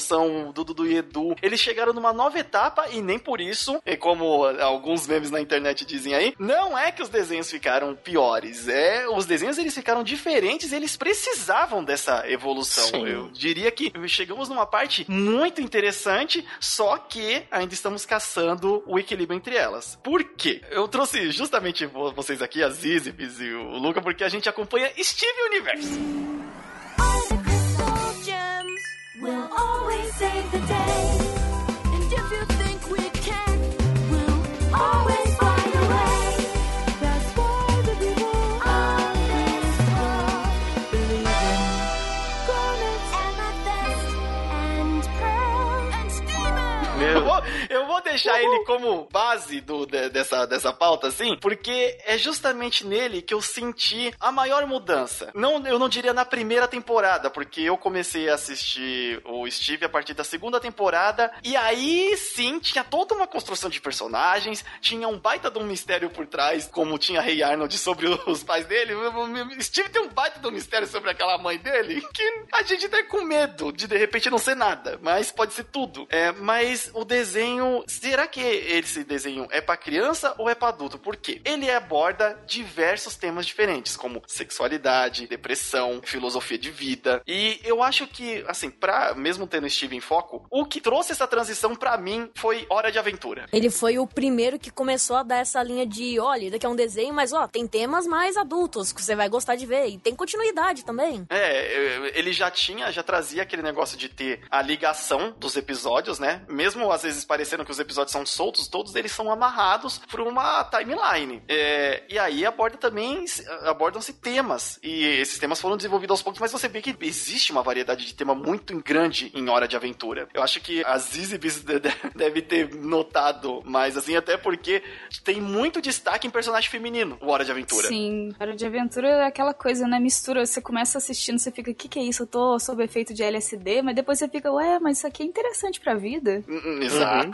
do Dudu e Edu. Eles chegaram numa nova etapa e nem por isso, e como alguns memes na internet dizem aí, não é que os desenhos ficaram piores. É, os desenhos eles ficaram diferentes, eles precisavam dessa evolução. Sim. Eu diria que chegamos numa parte muito interessante, só que ainda estamos caçando o equilíbrio entre elas. Por quê? Eu trouxe justamente vo- vocês aqui, a Zizibis e o Luca, porque a gente acompanha Steve Universe. We'll always save the day. And if you think Oh. Eu vou, deixar ele como base do, de- dessa, dessa pauta, assim, porque é justamente nele que eu senti a maior mudança. Não, eu não diria na primeira temporada, porque eu comecei a assistir o Steve a partir da segunda temporada, e aí sim tinha toda uma construção de personagens, tinha um baita de um mistério por trás, como tinha Rei Arnold sobre os pais dele. Steve tem um baita de um mistério sobre aquela mãe dele, que a gente tá com medo de de repente não ser nada, mas pode ser tudo. É, mas o desenho, será que esse desenho é pra criança ou é pra adulto? Por quê? Ele aborda diversos temas diferentes, como sexualidade, depressão, filosofia de vida. E eu acho que, assim, pra mesmo tendo Steve em foco, o que trouxe essa transição pra mim foi Hora de Aventura. Ele foi o primeiro que começou a dar essa linha de, olha, isso aqui é um desenho, mas ó, tem temas mais adultos que você vai gostar de ver. E tem continuidade também. É, ele já tinha, já trazia aquele negócio de ter a ligação dos episódios, né? Mesmo às vezes parecendo que os episódios são soltos, todos eles são amarrados por uma timeline. É, e aí aborda também, abordam-se temas. E esses temas foram desenvolvidos aos poucos, mas você vê que existe uma variedade de tema muito grande em Hora de Aventura. Eu acho que a Zizibis de- de- deve ter notado mais, assim, até porque tem muito destaque em personagem feminino, o Hora de Aventura. Sim, Hora de Aventura é aquela coisa, né? Mistura, você começa assistindo, você fica, o que, que é isso? Eu tô sob efeito de LSD, mas depois você fica, ué, mas isso aqui é interessante pra vida. Hum,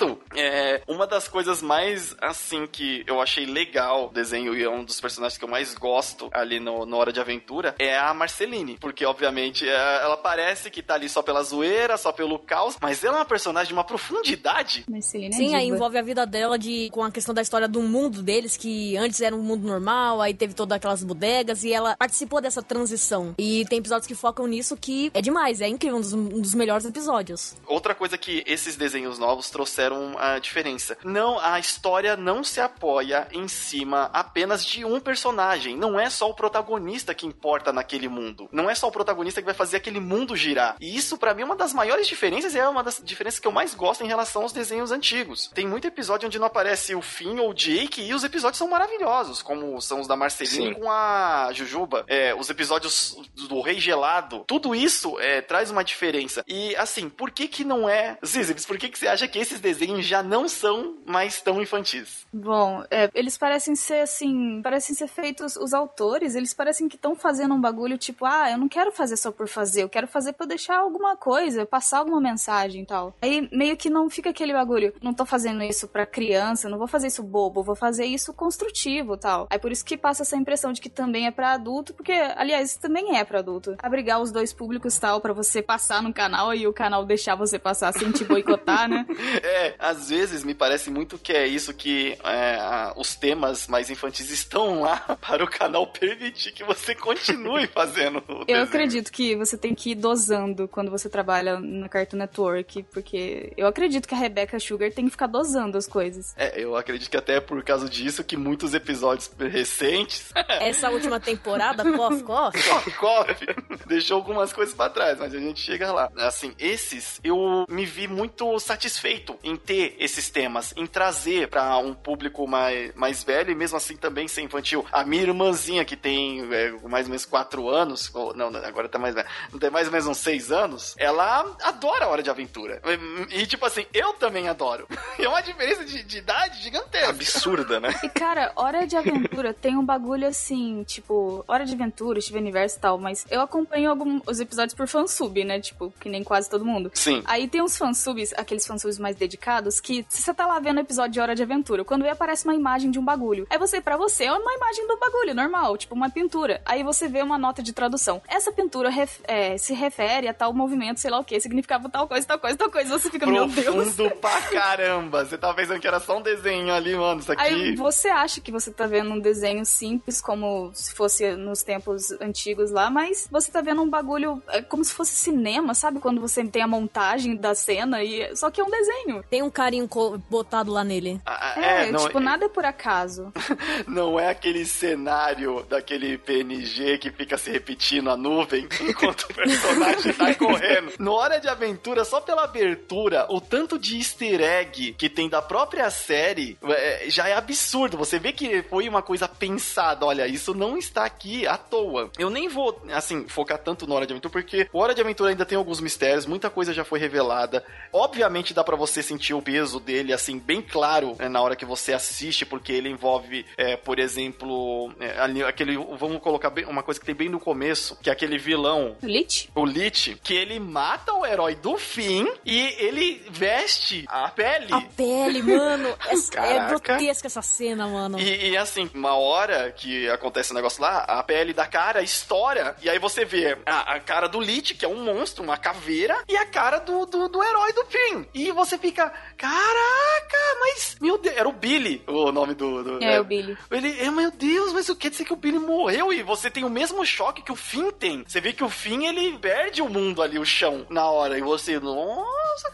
Exato. É, uma das coisas mais, assim, que eu achei legal do desenho e é um dos personagens que eu mais gosto ali no, no Hora de Aventura é a Marceline. Porque, obviamente, é- ela parece que tá ali só pela zoeira, só pelo caos, mas ela é uma personagem de uma profundidade. Marcelina é Sim, aí envolve a vida dela de com a questão da história do mundo deles, que antes era um mundo normal, aí teve todas aquelas bodegas, e ela participou dessa transição. E tem episódios que focam nisso que é demais, é incrível, um dos, um dos melhores episódios. Outra coisa que esses desenhos novos trouxeram a diferença. Não, a história não se apoia em cima apenas de um personagem. Não é só o protagonista que importa naquele mundo. Não é só o protagonista que vai fazer aquele mundo girar. E isso, pra mim, é uma das maiores diferenças e é uma das diferenças que eu mais gosto em relação aos desenhos antigos. Tem muito episódio onde não aparece o Finn ou o Jake e os episódios são maravilhosos, como são os da Marceline Sim. com a Jujuba. É, os episódios do Rei Gelado. Tudo isso é, traz uma diferença. E, assim, por que que não é... Zizibs, por que que você acha que esses desenhos já não são mais tão infantis? Bom, é, eles parecem ser assim, parecem ser feitos, os autores, eles parecem que estão fazendo um bagulho tipo, ah, eu não quero fazer só por fazer, eu quero fazer pra deixar alguma coisa, passar alguma mensagem e tal. Aí meio que não fica aquele bagulho, não tô fazendo isso pra criança, não vou fazer isso bobo, vou fazer isso construtivo e tal. Aí por isso que passa essa impressão de que também é pra adulto, porque, aliás, também é pra adulto. Abrigar os dois públicos tal, pra você passar no canal e o canal deixar você passar sem te boicotar, né? É, às vezes me parece muito que é isso que é, a- os temas mais infantis estão lá para o canal permitir que você continue fazendo o Eu desenho. acredito que você tem que ir dosando quando você trabalha na Cartoon Network, porque eu acredito que a Rebecca Sugar tem que ficar dosando as coisas. É, eu acredito que até é por causa disso que muitos episódios recentes, Essa última temporada, Cof Cof, Cof, Cof, deixou algumas coisas pra trás, mas a gente chega lá. Assim, esses eu me vi muito satisfeito em ter esses temas, em trazer pra um público mais, mais velho e mesmo assim também ser infantil. A minha irmãzinha que tem é, mais ou menos 4 anos, ou, não, agora tá mais velha, tem mais ou menos uns 6 anos, ela adora a Hora de Aventura. E tipo assim, eu também adoro. É uma diferença de, de idade gigantesca. Absurda, né? E cara, Hora de Aventura tem um bagulho assim, tipo, Hora de Aventura, Steve Universo e tal, mas eu acompanho alguns episódios por fansub, né? Tipo, que nem quase todo mundo. Sim. Aí tem uns fansubs, aqueles fansubs mais dedicados, que que se você tá lá vendo o episódio de Hora de Aventura, quando aparece uma imagem de um bagulho, aí você, pra você, é uma imagem do bagulho, normal, tipo uma pintura. Aí você vê uma nota de tradução. Essa pintura ref- é, se refere a tal movimento, sei lá o que, significava tal coisa, tal coisa, tal coisa. Você fica, meu Deus. Profundo pra caramba. Você tava pensando que era só um desenho ali, mano. Isso aqui. Aí você acha que você tá vendo um desenho simples, como se fosse nos tempos antigos lá, mas você tá vendo um bagulho é, como se fosse cinema, sabe? Quando você tem a montagem da cena e só que é um desenho. Tem um carinho botado lá nele. Ah, É, não, tipo, nada é por acaso. não é aquele cenário daquele PNG que fica se repetindo a nuvem enquanto o personagem tá correndo. No Hora de Aventura, só pela abertura, o tanto de easter egg que tem da própria série é, já é absurdo. Você vê que foi uma coisa pensada. Olha, isso não está aqui à toa. Eu nem vou, assim, focar tanto no Hora de Aventura, porque o Hora de Aventura ainda tem alguns mistérios, muita coisa já foi revelada. Obviamente dá pra você sentir o peso dele, assim, bem claro né, na hora que você assiste, porque ele envolve, é, por exemplo, é, aquele. Vamos colocar bem- uma coisa que tem bem no começo, que é aquele vilão Lich? o Lich, que ele mata o herói do fim e ele veste a pele. A pele, mano. É, é grotesca essa cena, mano. E, e, assim, uma hora que acontece o negócio lá, a pele da cara estoura, e aí você vê a, a cara do Lich, que é um monstro, uma caveira, e a cara do, do, do herói do fim. E você fica, caraca, mas, meu Deus, era o Billy, o nome do... do- É, o Billy. Ele, é, meu Deus, mas o quer dizer que o Billy morreu e você tem o mesmo choque que o Finn tem. Você vê que o Finn, ele perde o mundo ali, o chão, na hora, e você, nossa,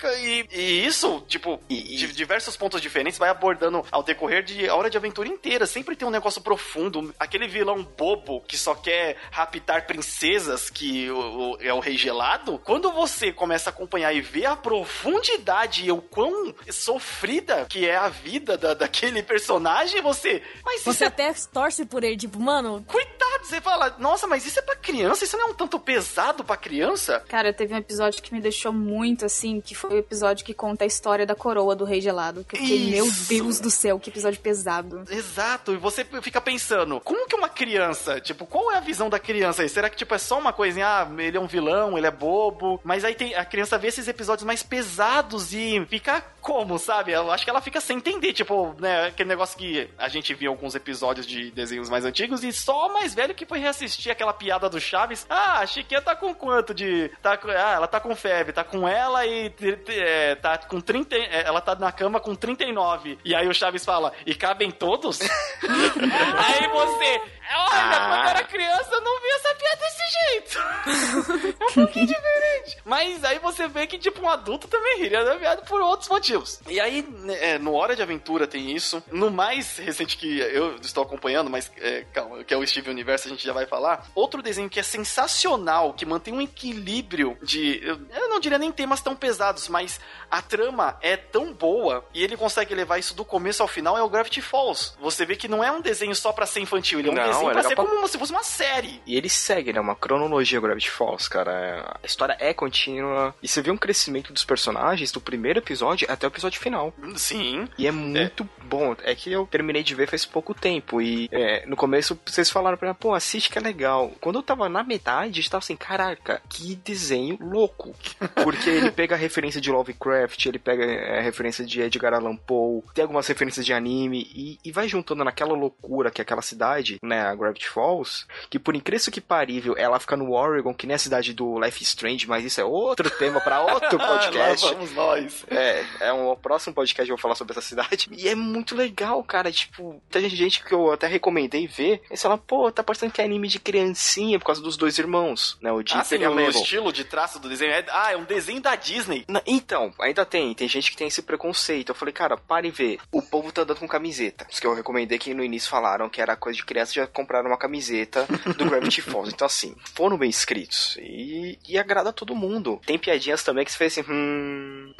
caraca. E, e isso, tipo, de diversos pontos diferentes, vai abordando ao decorrer de a hora de aventura inteira. Sempre tem um negócio profundo. Aquele vilão bobo que só quer raptar princesas, que o- o- é o rei gelado. Quando você começa a acompanhar e ver a profundidade e o quão sofrida que é a vida da, daquele personagem, você. Mas isso Você é até torce por ele, tipo, mano, Coitado, você fala, nossa, mas isso é pra criança? Isso não é um tanto pesado pra criança? Cara, teve um episódio que me deixou muito assim, que foi o episódio que conta a história da coroa do Rei Gelado. Que eu fiquei, meu. Deus do céu, que episódio pesado. Exato, e você fica pensando, como que uma criança, tipo, qual é a visão da criança aí? Será que, tipo, é só uma coisinha, ah, ele é um vilão, ele é bobo, mas aí tem, a criança vê esses episódios mais pesados e fica como, sabe? Eu acho que ela fica sem entender, tipo, né, aquele negócio que a gente viu alguns episódios de desenhos mais antigos e só o mais velho que foi reassistir aquela piada do Chaves, ah, a Chiquinha tá com quanto de... Tá, ah, ela tá com febre, tá com ela e é, tá com 30, é, ela tá na cama com 39. E aí o Chaves fala, e cabem todos? aí você, olha, quando eu era criança eu não vi essa piada desse jeito. é um pouquinho diferente. Mas aí você vê que, tipo, um adulto também riria da piada por outros motivos. E aí, né, é, no Hora de Aventura tem isso. No mais recente que eu estou acompanhando, mas é, calma, que é o Steve Universo, a gente já vai falar. Outro desenho que é sensacional, que mantém um equilíbrio de. Eu, eu não diria nem temas tão pesados, mas a trama é tão boa e ele consegue levar isso do começo ao final é o Gravity Falls. Você vê que não é um desenho só pra ser infantil, ele é um Não, desenho é pra ser pra- como se fosse uma série. E ele segue, né? Uma cronologia Gravity Falls, cara. É- A história é contínua. E você vê um crescimento dos personagens do primeiro episódio até o episódio final. Sim. E é muito bom. É que eu terminei de ver faz pouco tempo. E é, no começo vocês falaram pra mim, pô, assiste que é legal. Quando eu tava na metade, eu tava assim, caraca, que desenho louco. Porque ele pega a referência de Lovecraft, ele pega é, a referência de Edgar Allan Poe, tem algumas referências de anime e, e vai juntando naquela loucura que é aquela cidade, né, a Gravity Falls, que por incrível que parível, ela fica no Oregon, que nem a cidade do Life Strange, mas isso é outro tema pra outro podcast. Lá vamos nós. É, é um próximo podcast que eu vou falar sobre essa cidade. E é muito legal, cara. Tipo, tem gente que eu até recomendei ver. Eles falam, pô, tá parecendo que é anime de criancinha por causa dos dois irmãos, né? O Ah, Dieter sim, e a o estilo de traço do desenho é. Ah, é um desenho da Disney. Na- Então, ainda tem. Tem gente que tem esse preconceito. Eu falei, cara, para e vê. O povo tá andando com camiseta. Os que eu recomendei que no início falaram que era coisa de criança já compraram uma camiseta do Gravity Falls. Então, assim, foram bem escritos. E, e agrada todo mundo. Tem piadinhas também que você fez assim, hum.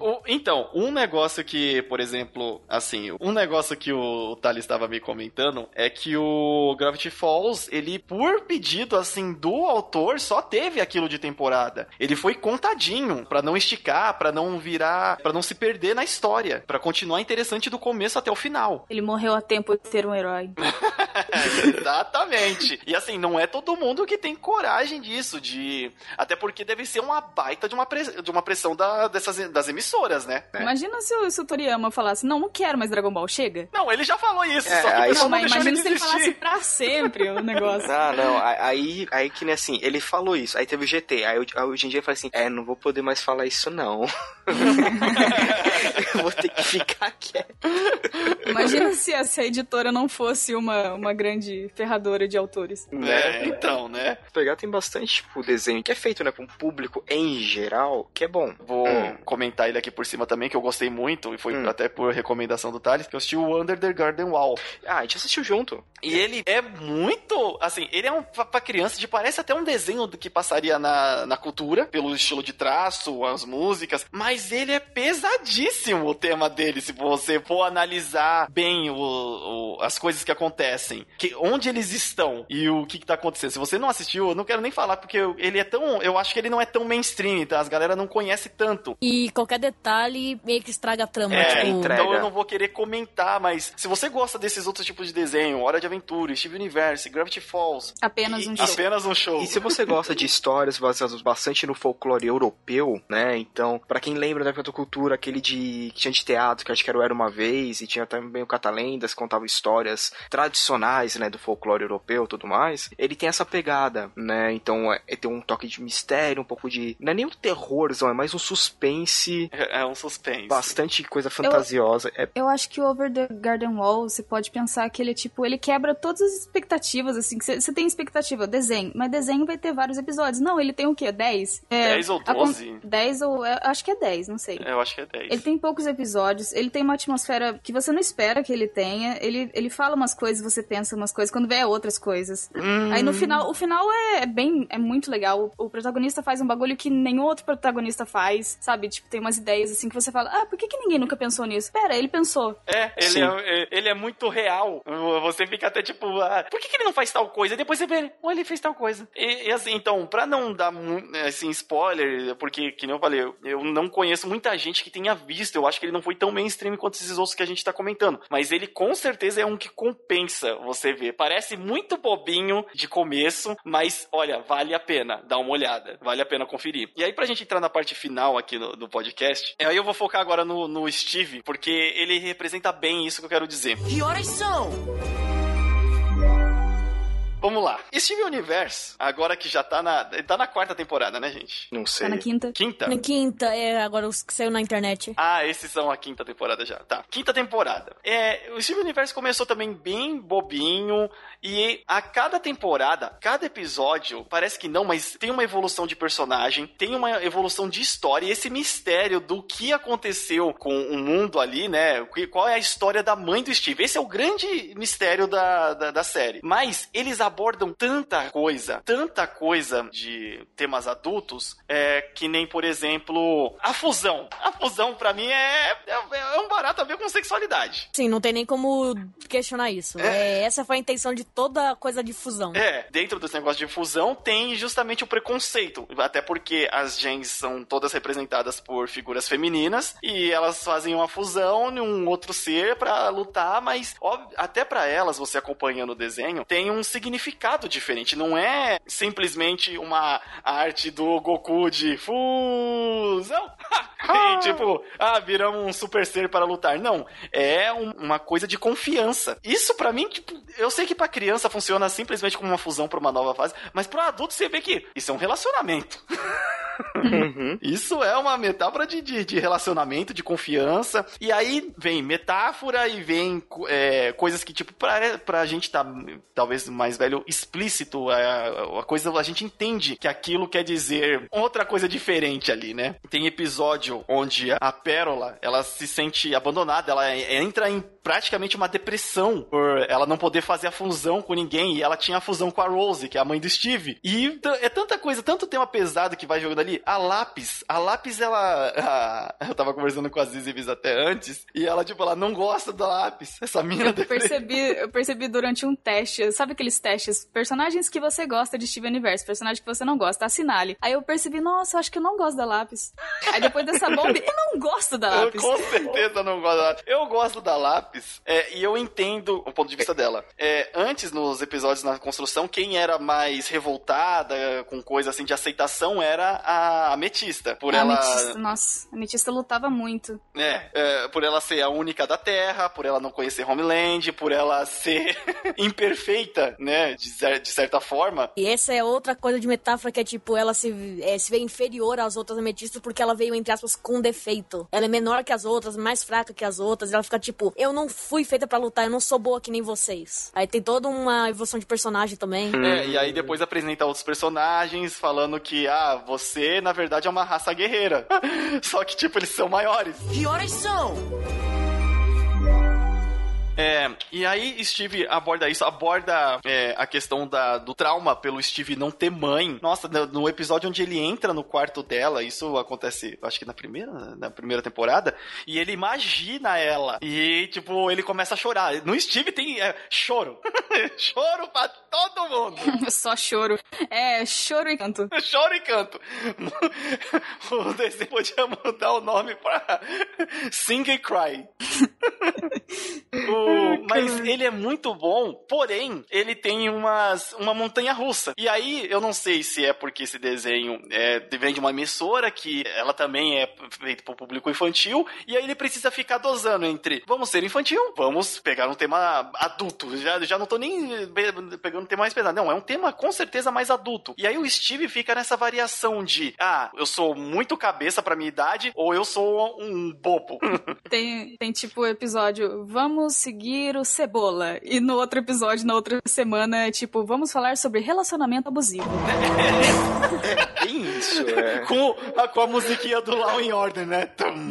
O- então, um negócio que, por exemplo, assim, um negócio que o Thales estava me comentando é que o Gravity Falls, ele, por pedido, assim, do autor, só teve aquilo de temporada. Ele foi contadinho, pra não esticar, pra não virar, pra não se perder na história, pra continuar interessante do começo até o final. Ele morreu a tempo de ter um herói. Exatamente. E assim, não é todo mundo que tem coragem disso, de. Até porque deve ser uma baita de uma, pres- de uma pressão da, dessas, das emissoras, né? Imagina se o, se o Toriyama falasse, não, não quero mais Dragon Ball, chega. Não, ele já falou isso, É, só que o aí- pessoal Não, não mas deixou imagina ele se ele falasse pra sempre o negócio. Ah, não, a- aí, aí que nem assim, ele falou isso, aí teve o GT, aí hoje em dia ele fala assim, é, não vou poder mais falar isso não. eu vou ter que ficar quieto. Imagina se essa editora não fosse uma, uma grande ferradora de autores. É, então, né? Pegar tem bastante, tipo, desenho que é feito, né, pra um público em geral, que é bom. Vou Hum. comentar ele aqui por cima também, que eu gostei muito, e foi Hum. até por recomendação do Thales, que eu assisti o Under the Garden Wall. Ah, a gente assistiu junto. E ele é muito, assim, ele é um pra pra criança, de parece até um desenho do que passaria na, na cultura, pelo estilo de traço, as músicas, mas ele é pesadíssimo o tema dele, se você for analisar bem o, o- as coisas que acontecem, que, onde eles estão e o que, que tá acontecendo. Se você não assistiu, eu não quero nem falar, porque ele é tão, eu acho que ele não é tão mainstream, tá? As galera não conhece tanto. E qualquer detalhe meio que estraga a trama. É, tipo, entrega. então eu não vou querer comentar, mas se você gosta desses outros tipos de desenho, Hora de Aventura, Steve Universe, Gravity Falls, Apenas um e- show. apenas um show. E se você gosta de histórias baseadas bastante no folclore europeu, né? Então, pra quem lembra da época da cultura, aquele de que tinha de teatro, que acho que era o Era uma vez, e tinha também o Catalendas, que contava histórias tradicionais, né, do folclore europeu, e tudo mais. Ele tem essa pegada, né? Então, é, é tem um toque de mistério, um pouco de não é nem um terrorzão, é mais um suspense, É é um suspense. bastante coisa fantasiosa. É Eu acho que o Over the Garden Wall, você pode pensar que ele é tipo, ele quebra todas as expectativas, assim, você tem expectativa, desenho, mas desenho vai ter vários episódios. Não, ele tem o quê? 10? É, 10 ou a con- 12? 10 ou. acho que é 10, não sei. Eu acho que é 10. Ele tem poucos episódios, ele tem uma atmosfera que você não espera que ele tenha. Ele, ele fala umas coisas, você pensa umas coisas, quando vê é outras coisas. Aí no final, o final é, é bem, é muito legal. O, o protagonista faz um bagulho que nenhum outro protagonista faz, sabe? Tipo, tem umas ideias assim que você fala, ah, por que, que ninguém nunca pensou nisso? Pera, ele pensou. É, ele é, é- ele é muito real. Você fica até tipo, ah, por que, que ele não faz tal coisa? E depois você vê, olha, ele fez tal coisa. E, e assim, então, pra não dar assim, spoiler, porque, que nem eu falei, eu, eu não conheço muita gente que tenha visto. Eu acho que ele não foi tão mainstream quanto esses outros que a gente tá comentando. Mas ele com certeza é um que compensa você ver. Parece muito bobinho de começo, mas olha, vale a pena dar uma olhada. Vale a pena conferir. E aí, pra gente entrar na parte final aqui do, do podcast, aí eu vou focar agora no, no Steve, porque ele representa bem isso que eu quero dizer. Que horas são? Vamos lá. Steve Universe, agora que já tá na. ele Tá na quarta temporada, né, gente? não sei. Tá na quinta. Quinta? Na quinta, é agora os que saiu na internet. Ah, esses são a quinta temporada já. Tá. Quinta temporada. É, o Steve Universe começou também bem bobinho. E a cada temporada, cada episódio, parece que não, mas tem uma evolução de personagem, tem uma evolução de história. E esse mistério do que aconteceu com o mundo ali, né? Qual é a história da mãe do Steve? Esse é o grande mistério da, da, da série. Mas eles abordam tanta coisa, tanta coisa de temas adultos, é, que nem, por exemplo, a fusão. A fusão, pra mim, é, é, é um barato a ver com sexualidade. Sim, não tem nem como questionar isso. É, essa foi a intenção de toda coisa de fusão. É, dentro desse negócio de fusão tem justamente o preconceito. Até porque as gens são todas representadas por figuras femininas e elas fazem uma fusão num outro ser pra lutar, mas óbvio, até pra elas, você acompanhando o desenho, tem um significado diferente. Não é simplesmente uma arte do Goku de fusão. e tipo, ah, viramos um super ser para lutar. Não, é um- uma coisa de confiança. Isso pra mim, tipo, eu sei que pra criança funciona simplesmente como uma fusão pra uma nova fase, mas pro adulto você vê que isso é um relacionamento. Uhum. Isso é uma metáfora de, de, de relacionamento, de confiança. E aí vem metáfora e vem é, coisas que, tipo, pra, pra gente tá talvez mais velho, explícito, a, a coisa a gente entende que aquilo quer dizer outra coisa diferente ali, né? Tem episódio onde a Pérola, ela se sente abandonada, ela entra em praticamente uma depressão por ela não poder fazer a fusão com ninguém e ela tinha a fusão com a Rose, que é a mãe do Steve. E é tanta coisa, tanto tema pesado que vai jogando ali. A Lápis, a Lápis ela a- eu tava conversando com a Zizi Bis até antes e ela tipo, ela não gosta da Lápis. Essa mina Eu percebi, eu percebi durante um teste, sabe aqueles testes? Personagens que você gosta de Steven Universe, personagem que você não gosta, assinale. Aí eu percebi, nossa, eu acho que eu não gosto da lápis. Aí depois dessa bomba, eu não gosto da Eu lápis. com certeza não gosto da lápis. Eu gosto da lápis. Lápis. É, e eu entendo o ponto de vista dela. É, antes, nos episódios na construção, quem era mais revoltada, com coisa assim de aceitação, era a ametista. Por a ela. ametista, nossa, a ametista lutava muito. É, é, por ela ser a única da Terra, por ela não conhecer Homeland, por ela ser imperfeita, né? De, cer- de certa forma. E essa é outra coisa de metáfora que é tipo, ela se, é, se vê inferior às outras ametistas porque ela veio, entre aspas, com defeito. Ela é menor que as outras, mais fraca que as outras. Ela fica tipo, eu não fui feita pra lutar, eu não sou boa que nem vocês. Aí tem toda uma evolução de personagem também. É, e aí depois apresenta outros personagens falando que, ah, você na verdade é uma raça guerreira. Só que, tipo, eles são maiores. Que horas são? É, e aí Steve aborda isso, aborda é, a questão da, do trauma pelo Steve não ter mãe. Nossa, no, no episódio onde ele entra no quarto dela, isso acontece, acho que na primeira, na primeira temporada, e ele imagina ela. E, tipo, ele começa a chorar. No Steve tem é, choro. choro pra todo mundo. Só choro. É, choro e canto. Choro e canto. O desenho podia mudar o nome pra Sing and Cry. O- mas ele é muito bom, porém, ele tem umas, uma montanha russa. E aí, eu não sei se é porque esse desenho é, vem de uma emissora que ela também é feita para o público infantil, e aí ele precisa ficar dosando entre vamos ser infantil, vamos pegar um tema adulto. Já, já não tô nem pe- pegando um tema mais pesado. Não, é um tema com certeza mais adulto. E aí o Steve fica nessa variação de, ah, eu sou muito cabeça pra minha idade, ou eu sou um bobo. Tem, tem tipo o episódio, vamos seguir o Cebola. E no outro episódio, na outra semana, é tipo, vamos falar sobre relacionamento abusivo. Bem isso, é. com, a, com a musiquinha do Law in Order, né? Tum.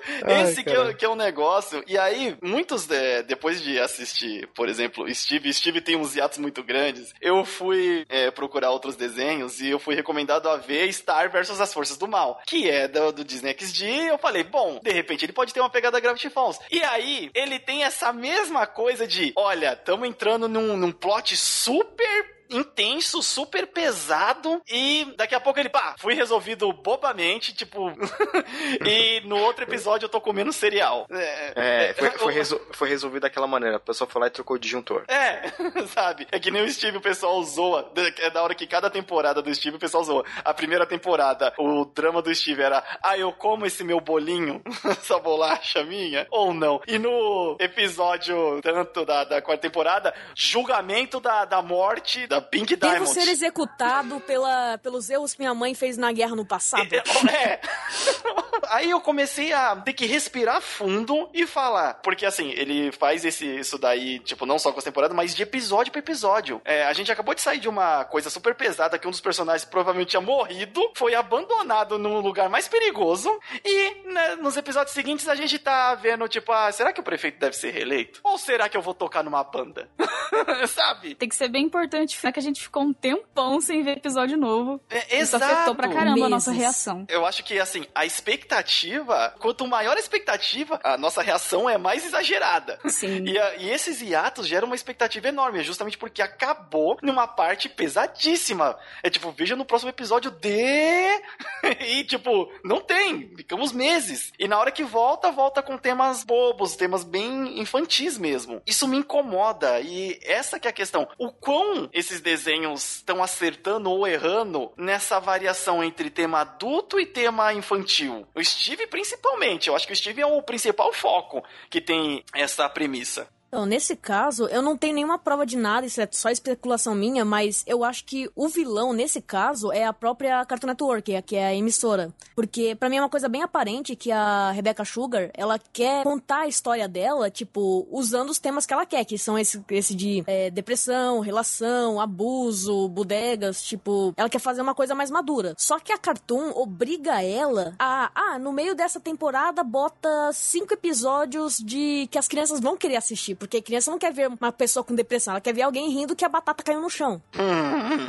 Esse que é, que é um negócio. E aí, muitos, é, depois de assistir, por exemplo, Steve, Steve tem uns hiatos muito grandes. Eu fui é, procurar outros desenhos e eu fui recomendado a ver Star versus as Forças do Mal, que é do, do Disney XD. Eu falei, bom, de repente ele pode ter uma pegada Gravity Falls. E aí, ele tem essa mesma coisa de: olha, estamos entrando num, num plot super intenso, super pesado e daqui a pouco ele, pá, fui resolvido bobamente, tipo, e no outro episódio eu tô comendo cereal. É, É, foi, foi, resol- foi resolvido daquela maneira. A pessoa foi lá e trocou o disjuntor. É, sabe? É que nem o Steve, o pessoal zoa. É da hora que cada temporada do Steve o pessoal zoa. A primeira temporada, o drama do Steve era: ah, eu como esse meu bolinho, essa bolacha minha, ou não. E no episódio tanto da, da quarta temporada, julgamento da, da morte da Pink Devo Diamond. ser executado pela, pelos erros que minha mãe fez na guerra no passado. É. Aí eu comecei a ter que respirar fundo e falar. Porque assim, ele faz esse, isso daí, tipo, não só com as temporadas, mas de episódio pra episódio. É, a gente acabou de sair de uma coisa super pesada que um dos personagens provavelmente tinha morrido, foi abandonado num lugar mais perigoso. E né, nos episódios seguintes a gente tá vendo, tipo, ah, será que o prefeito deve ser reeleito? Ou será que eu vou tocar numa banda? Sabe? Tem que ser bem importante, né, que a gente ficou um tempão sem ver episódio novo. É, Isso exato. afetou pra caramba a nossa Meses. reação. Eu acho que, assim, a expectativa, quanto maior a expectativa, a nossa reação é mais exagerada. Sim. E, a- e esses hiatos geram uma expectativa enorme, justamente porque acabou numa parte pesadíssima. É tipo, veja no próximo episódio de. e, tipo, não tem. Ficamos meses. E na hora que volta, volta com temas bobos, temas bem infantis mesmo. Isso me incomoda. E essa que é a questão. O quão esses desenhos estão acertando ou errando nessa variação entre tema adulto e tema infantil? O Steve, principalmente. Eu acho que o Steve é o principal foco que tem essa premissa. Então, nesse caso, eu não tenho nenhuma prova de nada, isso é só especulação minha, mas eu acho que o vilão, nesse caso, é a própria Cartoon Network, que é a emissora. Porque, pra mim, é uma coisa bem aparente que a Rebecca Sugar, ela quer contar a história dela, tipo, usando os temas que ela quer, que são esse, esse de é, depressão, relação, abuso, bodegas, tipo, ela quer fazer uma coisa mais madura. Só que a Cartoon obriga ela a, ah, no meio dessa temporada, bota cinco episódios de que as crianças vão querer assistir, Porque criança não quer ver uma pessoa com depressão, ela quer ver alguém rindo que a batata caiu no chão.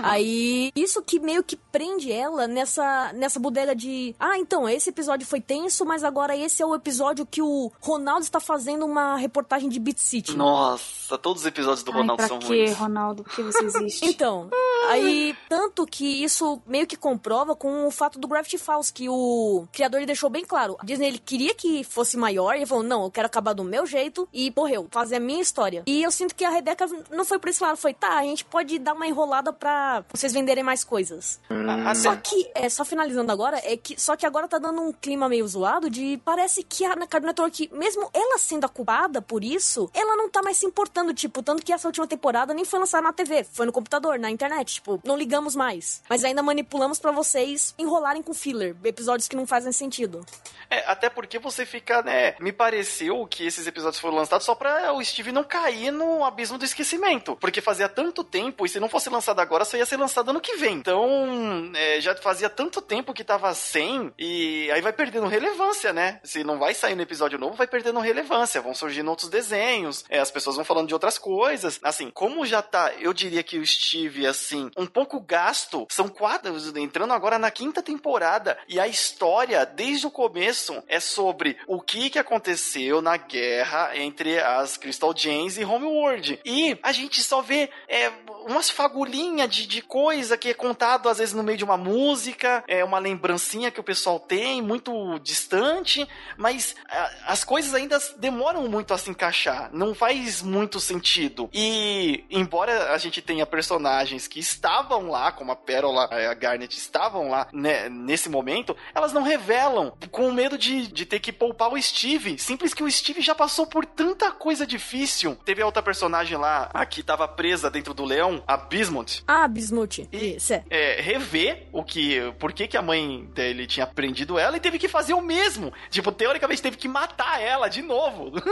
Aí, isso que meio que prende ela nessa, nessa bodega de. Ah, então, esse episódio foi tenso, mas agora esse é o episódio que o Ronaldo está fazendo uma reportagem de Beat City. Nossa, todos os episódios do Ai, Ronaldo pra são quê, ruins. Ronaldo? Por que você existe? Então, aí, tanto que isso meio que comprova com o fato do Gravity Falls, que o criador ele deixou bem claro. A Disney ele queria que fosse maior, e ele falou: não, eu quero acabar do meu jeito, e morreu, fazer a minha história. E eu sinto que a Rebeca não foi por esse lado, foi, tá, a gente pode dar uma enrolada pra vocês venderem mais coisas. A- Só que, é, só finalizando agora, é que só que agora tá dando um clima meio zoado de parece que a Cartoon Network, mesmo ela sendo a culpada por isso, ela não tá mais se importando, tipo, tanto que essa última temporada nem foi lançada na TV, foi no computador, na internet, tipo, não ligamos mais. Mas ainda manipulamos pra vocês enrolarem com filler, episódios que não fazem sentido. É, até porque você fica, né? Me pareceu que esses episódios foram lançados só pra o Steve não cair no abismo do esquecimento. Porque fazia tanto tempo, e se não fosse lançado agora, só ia ser lançado ano que vem. Então, é, já fazia tanto tempo que tava sem, e aí vai perdendo relevância, né? Se não vai sair no episódio novo, vai perdendo relevância. Vão surgindo outros desenhos, é, as pessoas vão falando de outras coisas. Assim, como já tá, eu diria que o Steve, assim, um pouco gasto, são quatro, entrando agora na quinta temporada, e a história, desde o começo, é sobre o que, que aconteceu na guerra entre as Crystal Gems e Homeworld. E a gente só vê é, umas fagulhinhas de, de coisa que é contado às vezes no meio de uma música, é uma lembrancinha que o pessoal tem, muito distante, mas a- as coisas ainda demoram muito a se encaixar, não faz muito sentido. E embora a gente tenha personagens que estavam lá, como a Pérola e a Garnet estavam lá né, nesse momento, elas não revelam, com medo de, de ter que poupar o Steve. Simples que o Steve já passou por tanta coisa difícil. Teve a outra personagem lá, a que tava presa dentro do leão, a Bismuth. Ah, Bismuth. E- Isso é. É, rever o que. Por que, que a mãe dele tinha prendido ela e teve que fazer o mesmo. Tipo, teoricamente teve que matar ela de novo.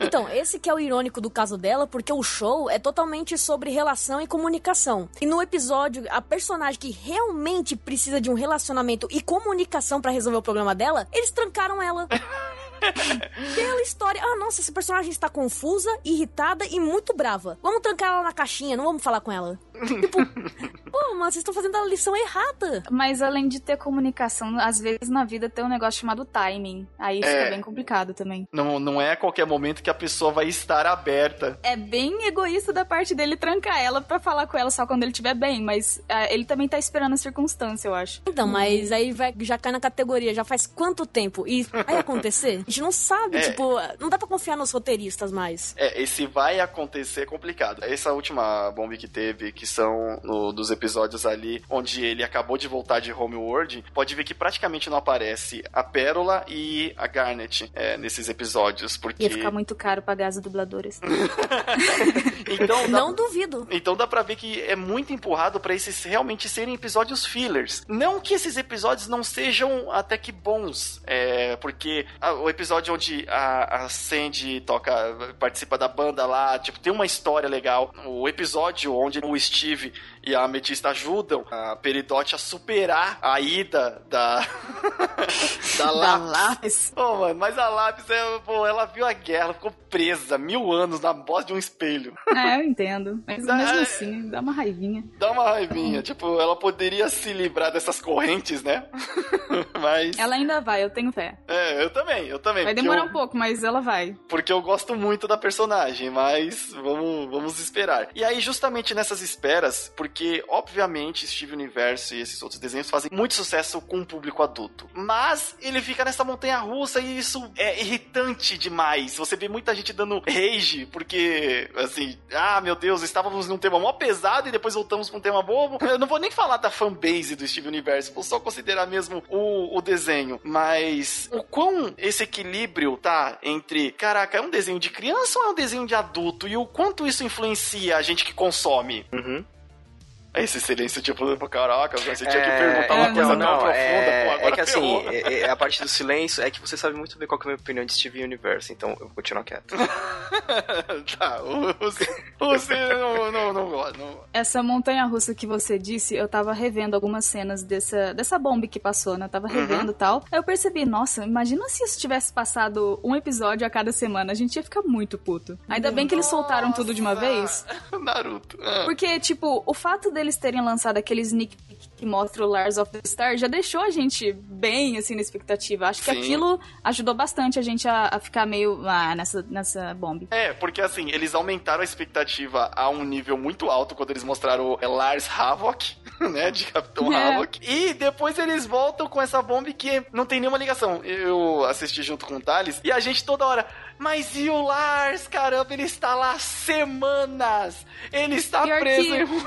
Então, esse que é o irônico do caso dela, porque o show é totalmente sobre relação e comunicação. E no episódio, a personagem que realmente precisa de um relacionamento e comunicação pra resolver o problema dela, eles trancaram ela. Pela história. Ah, nossa, essa personagem está confusa, irritada e muito brava. Vamos trancar ela na caixinha, não vamos falar com ela. Tipo, pô, mas vocês estão fazendo a lição errada. Mas além de ter comunicação, às vezes na vida tem um negócio chamado timing. Aí fica É. bem complicado também. Não, não é a qualquer momento que a pessoa vai estar aberta. É bem egoísta da parte dele trancar ela pra falar com ela só quando ele estiver bem, mas ah, ele também tá esperando a circunstância, eu acho. Então, mas aí vai, já cai na categoria, já faz quanto tempo? E vai acontecer? A gente não sabe, É. tipo, não dá pra confiar nos roteiristas mais. É, esse vai acontecer é complicado. Essa última bomba que teve, que são no- dos episódios ali, onde ele acabou de voltar de Homeworld, pode ver que praticamente não aparece a Pérola e a Garnet é, nesses episódios, porque... Ia ficar muito caro pagar as dubladoras. Então, dá- Não duvido. Então dá pra ver que é muito empurrado pra esses realmente serem episódios fillers. Não que esses episódios não sejam até que bons, é, porque ah, o episódio onde a, a Sandy toca, participa da banda lá, tipo, tem uma história legal. O episódio onde o Steve Steve e a Ametista ajudam a Peridote a superar a ida da da Da Lápis. lápis. Ô, mano, mas a Lápis, é, pô, ela viu a guerra, ela ficou presa mil anos na bosta de um espelho. É, eu entendo. Mas Dá- mesmo assim, dá uma raivinha. Dá uma raivinha. Tipo, ela poderia se livrar dessas correntes, né? mas. Ela ainda vai, eu tenho fé. É, eu também, eu também. Vai demorar eu- um pouco, mas ela vai. Porque eu gosto muito da personagem, mas vamos, vamos esperar. E aí, justamente nessas esperas, porque, obviamente, Steve Universo e esses outros desenhos fazem muito sucesso com o público adulto. Mas ele fica nessa montanha russa e isso é irritante demais. Você vê muita gente dando rage, porque, assim, ah, meu Deus, estávamos num tema mó pesado e depois voltamos pra um tema bobo. Eu não vou nem falar da fanbase do Steve Universo, vou só considerar mesmo o, o desenho. Mas o quão esse equilíbrio tá entre, caraca, é um desenho de criança ou é um desenho de adulto? E o quanto isso influencia a gente que consome? Uhum. Esse silêncio, tipo, caraca, você tinha que É, perguntar uma é, coisa não, tão não, profunda, é, pô, agora é que assim, é, é a parte do silêncio é que você sabe muito bem qual que é a minha opinião de Steven Universe, então eu vou continuar quieto. tá, Ciro não, não, não gosta. Não... Essa montanha russa que você disse, eu tava revendo algumas cenas dessa, dessa bomba que passou, né? Eu tava revendo e tal. Aí eu percebi, nossa, imagina se isso tivesse passado um episódio a cada semana. A gente ia ficar muito puto. Ainda bem que eles soltaram tudo de uma vez. Naruto. Porque, tipo, o fato deles terem lançado aquele sneak peek que mostra o Lars of the Star já deixou a gente bem, assim, na expectativa. Acho que Sim. aquilo ajudou bastante a gente a, a ficar meio ah, nessa, nessa bomba. É, porque assim, eles aumentaram a expectativa a um nível muito alto quando eles mostraram o Lars Havok, né, de Capitão É. Havok. E depois eles voltam com essa bomba que não tem nenhuma ligação. Eu assisti junto com o Thales e a gente toda hora... Mas e o Lars, caramba, ele está lá semanas! Ele está Pior preso que- em...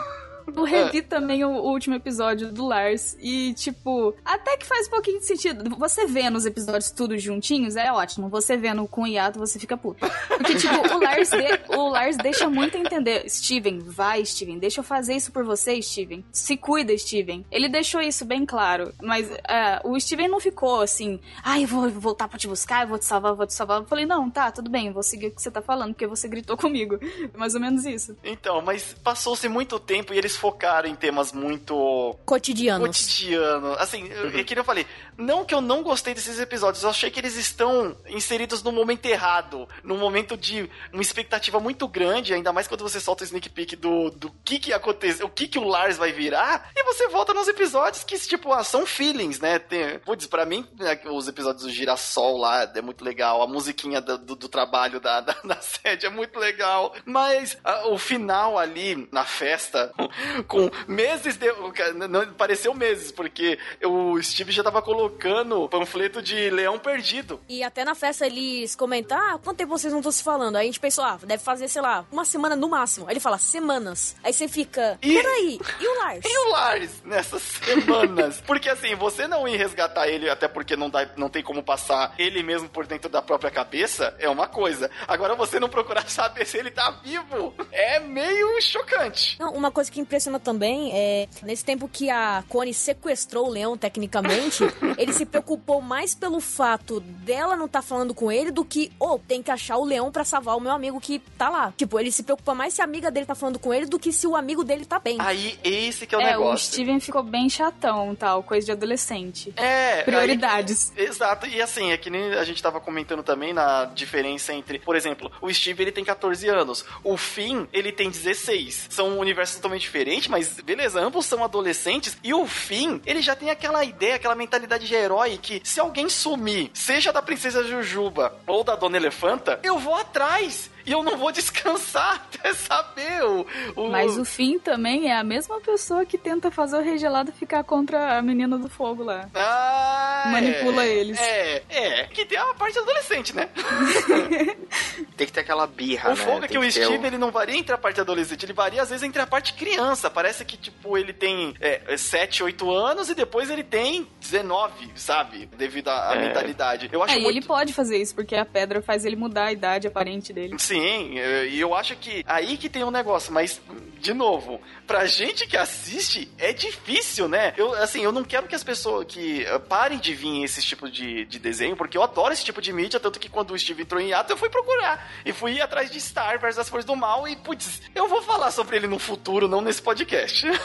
Eu revi também o, o último episódio do Lars e, tipo, até que faz um pouquinho de sentido. Você vendo os episódios tudo juntinhos é ótimo. Você vendo com o hiato, você fica puto. Porque, tipo, o Lars, de- o Lars deixa muito entender. Steven, vai, Steven, deixa eu fazer isso por você, Steven. Se cuida, Steven. Ele deixou isso bem claro. Mas é, o Steven não ficou assim, ai, eu vou voltar pra te buscar, eu vou te salvar, eu vou te salvar. Eu falei, não, tá, tudo bem, eu vou seguir o que você tá falando, porque você gritou comigo. Mais ou menos isso. Então, mas passou-se muito tempo e eles focaram em temas muito Cotidianos. cotidiano. Assim, eu- é que eu falei, não que eu não gostei desses episódios, eu achei que eles estão inseridos no momento errado, num momento de uma expectativa muito grande, ainda mais quando você solta o sneak peek do, do que que acontece, o que que o Lars vai virar, e você volta nos episódios que, tipo, ah, são feelings, né? Tem, putz, pra mim, é, os episódios do Girassol lá é muito legal, a musiquinha do, do, do trabalho da, da, da sede é muito legal, mas ah, o final ali, na festa, com meses de... Não, pareceu meses, porque o Steve já tava colocando panfleto de Leão Perdido. E até na festa eles comentam, ah, quanto tempo vocês não estão se falando? Aí a gente pensou, ah, deve fazer, sei lá, uma semana no máximo. Aí ele fala, semanas. Aí você fica, E- peraí, e o Lars? E o Lars nessas semanas? porque assim, você não ir resgatar ele, até porque não, dá, não tem como passar ele mesmo por dentro da própria cabeça, é uma coisa. Agora você não procurar saber se ele tá vivo, é meio chocante. Não, uma coisa que impressiona também é, nesse tempo que a Connie sequestrou o leão, tecnicamente, ele se preocupou mais pelo fato dela não estar falando com ele do que, oh, tem que achar o leão pra salvar o meu amigo que tá lá. Tipo, ele se preocupa mais se a amiga dele tá falando com ele do que se o amigo dele tá bem. Aí, esse que é o É, o negócio. Steven ficou bem chatão, tal, coisa de adolescente. É, Prioridades. aí- exato, e assim, é que nem a gente tava comentando também na diferença entre, por exemplo, o Steve ele tem 14 anos, o Finn ele tem 16. São um universo totalmente diferente, mas beleza, ambos são adolescentes e o Finn, ele já tem aquela ideia, aquela mentalidade de herói que se alguém sumir, seja da princesa Jujuba ou da Dona Elefanta, eu vou atrás. E eu não vou descansar até saber o. o- Mas o Finn também é a mesma pessoa que tenta fazer o Rei Gelado ficar contra a menina do fogo lá. Ah, Manipula é, eles. É, é. Que tem a parte adolescente, né? Tem que ter aquela birra, o né? fogo é Tem que o Steve, ele não varia entre a parte adolescente, ele varia às vezes entre a parte criança. Parece que, tipo, ele tem é, 7, 8 anos e depois ele tem 19, sabe? Devido à É. mentalidade. Eu acho É, e muito... ele pode fazer isso, porque a pedra faz ele mudar a idade aparente dele. Sim, é, e eu acho que aí que tem um negócio, mas, de novo, pra gente que assiste, é difícil, né? Eu, assim, eu não quero que as pessoas que eh, parem de vir esse tipo de, de desenho, porque eu adoro esse tipo de mídia, tanto que quando o Steve entrou em ato, eu fui procurar. E fui atrás de Star versus as Forças do Mal, e, putz, eu vou falar sobre ele no futuro, não nesse podcast.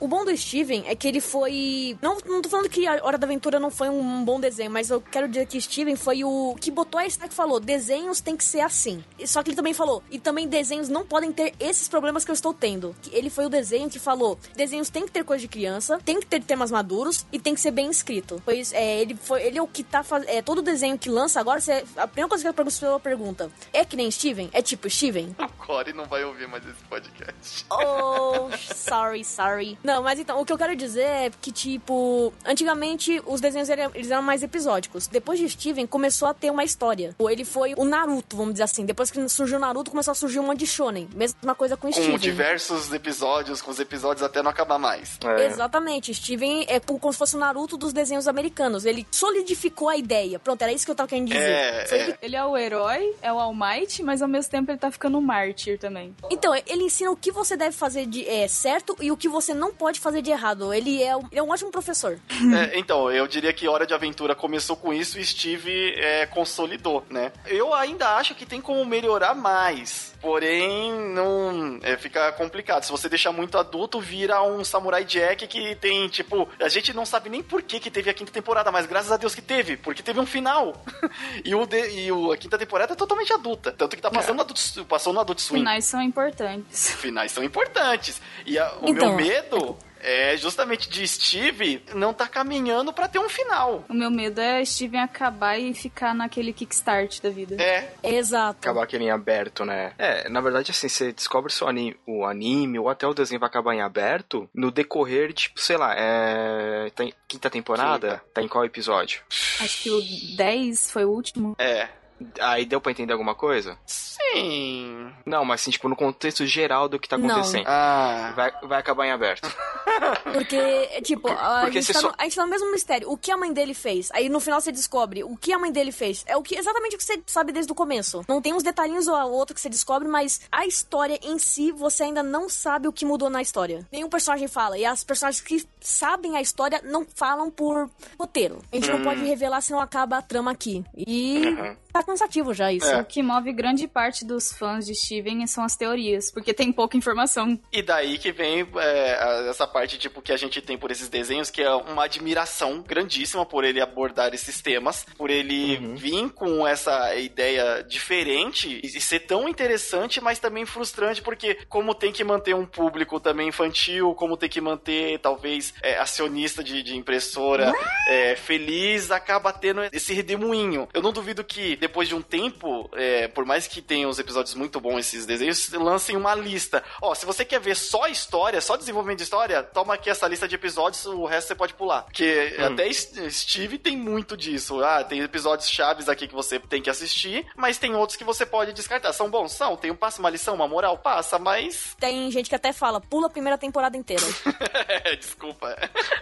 O bom do Steven é que ele foi. Não, não tô falando que a Hora da Aventura não foi um bom desenho, mas eu quero dizer que Steven foi o que botou a Star que falou: desenhos tem que ser assim. E- Só que ele também falou: e também desenhos não podem ter esses problemas que eu estou tendo. Que Ele foi o desenho que falou: desenhos tem que ter coisa de criança, tem que ter temas maduros e tem que ser bem escrito. Pois é, ele foi ele é o que tá fazendo. É, todo desenho que lança agora, você, a primeira coisa que a pessoa pergunta: é que nem Steven? É tipo Steven? o Corey não vai ouvir mais esse podcast. Oh, sorry, sorry. Não, mas então, o que eu quero dizer é que, tipo, antigamente os desenhos eram, eles eram mais episódicos. Depois de Steven, começou a ter uma história. Ele foi o Naruto, vamos dizer assim. Depois que surgiu o Naruto, começou a surgir um monte de shonen. Mesma coisa com, Com Steven. diversos episódios, com os episódios até não acabar mais. É. Exatamente. Steven é como se fosse o Naruto dos desenhos americanos. Ele solidificou a ideia. Pronto, era isso que eu tava querendo dizer. É, é. Ele é o herói, é o All Might, mas ao mesmo tempo ele tá ficando um mártir também. Então, ele ensina o que você deve fazer de é, certo e o que você não pode fazer de errado. Ele é, um- ele é um ótimo professor. É, então, eu diria que Hora de Aventura começou com isso e Steve é, consolidou, né? Eu ainda acho que tem como melhorar mais. Porém, não. É, fica complicado. Se você deixar muito adulto, vira um Samurai Jack que tem, tipo. A gente não sabe nem por que, que teve a quinta temporada, mas graças a Deus que teve, porque teve um final. e o de- e o- a quinta temporada é totalmente adulta. Tanto que tá passando, no adult, passou no Adult Swim. Finais são importantes. finais são importantes. E a- o Então, meu medo é justamente de Steve não tá caminhando pra ter um final. O meu medo é Steven acabar e ficar naquele kickstart da vida. É, Exato. Acabar aquele em aberto, né? É, na verdade, assim, você descobre se o anime, o anime ou até o desenho vai acabar em aberto no decorrer, tipo, sei lá, é. Tem quinta temporada? Quinta. Tá em qual episódio? Acho que o 10 foi o último. é. Aí deu pra entender alguma coisa? Sim. Não, mas assim, tipo, no contexto geral do que tá Não. acontecendo. Ah. Vai, vai acabar em aberto. Porque, tipo, a, Porque gente tá só- no, a gente tá no mesmo mistério. O que a mãe dele fez? Aí no final você descobre o que a mãe dele fez. É o que exatamente o que você sabe desde o começo. Não tem uns detalhinhos ou outro que você descobre, mas a história em si você ainda não sabe o que mudou na história. Nenhum personagem fala. E as personagens que sabem a história não falam por roteiro. A gente não pode revelar senão acaba a trama aqui. E tá cansativo já isso. É. O que move grande parte dos fãs de Steven são as teorias, porque tem pouca informação. E daí que vem é, essa parte, tipo, que a gente tem por esses desenhos, que é uma admiração grandíssima por ele abordar esses temas, por ele vir com essa ideia diferente e e ser tão interessante, mas também frustrante, porque como tem que manter um público também infantil, como tem que manter, talvez, é, acionista de, de impressora é, feliz, acaba tendo esse redemoinho. Eu não duvido que, depois de um tempo, é, por mais que tenha uns episódios muito bons esses desenhos, lancem uma lista. Ó, se você quer ver só história, só desenvolvimento de história, toma aqui essa lista de episódios, o resto você pode pular. Porque até S- Steve tem muito disso. Ah, tem episódios chaves aqui que você tem que assistir, mas tem outros que você pode descartar. São bons? São. Tem um passa uma lição, uma moral? Passa, mas. Tem gente que até fala, pula a primeira temporada inteira. Desculpa.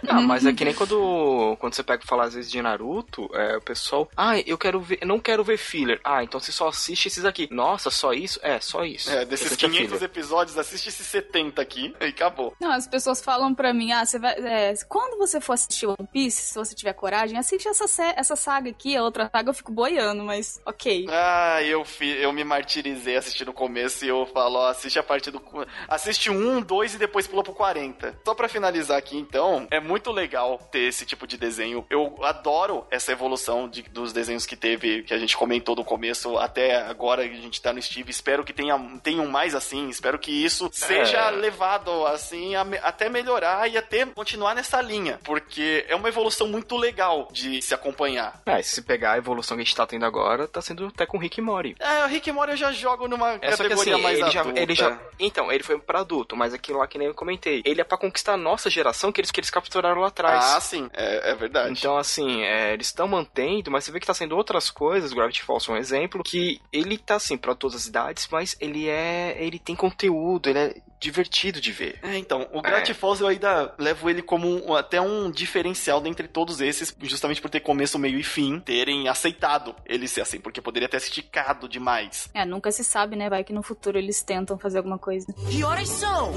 Ah, mas é que nem quando, quando você pega e fala às vezes de Naruto, é, o pessoal, ah, eu quero ver, eu não quero ver filler. Ah, então você só assiste esses aqui. Nossa, só isso? É, só isso. É, desses Esse aqui é 500 filler. episódios, assiste esses 70 aqui e acabou. Não, as pessoas falam pra mim, ah, você vai. é, quando você for assistir One Piece, se você tiver coragem, assiste essa, essa saga aqui, a outra saga eu fico boiando, mas ok. Ah, eu, fi, eu me martirizei assistindo o começo e eu falo, ó, assiste a parte do. Assiste um, dois e depois pula pro 40. Só pra finalizar aqui, então, é muito legal ter esse tipo de desenho. Eu adoro essa evolução de- dos desenhos que teve, que a gente comentou no começo, até agora que a gente tá no Steve. Espero que tenha, tenham mais assim. Espero que isso seja levado assim a até melhorar e até continuar nessa linha. Porque é uma evolução muito legal de se acompanhar. É, se pegar a evolução que a gente tá tendo agora, tá sendo até com Rick e Morty. É, o Rick Morty eu já jogo numa É categoria assim, mais ele já, adulta. ele já. Então, ele foi pra adulto, mas aquilo lá que nem eu comentei. Ele é pra conquistar a nossa geração que eles, que eles capturaram lá atrás. Ah, sim, é, é verdade. Então, assim, é, eles estão mantendo, mas você vê que tá sendo outras coisas, Gravity Falls é um exemplo, que ele tá, assim, pra todas as idades, mas ele é. ele tem conteúdo, ele é divertido de ver. É, então, o Gravity Falls eu ainda levo ele como um- até um diferencial dentre todos esses, justamente por ter começo, meio e fim, terem aceitado ele ser assim, porque poderia ter esticado demais. É, nunca se sabe, né? Vai que no futuro eles tentam fazer alguma coisa. Que horas são?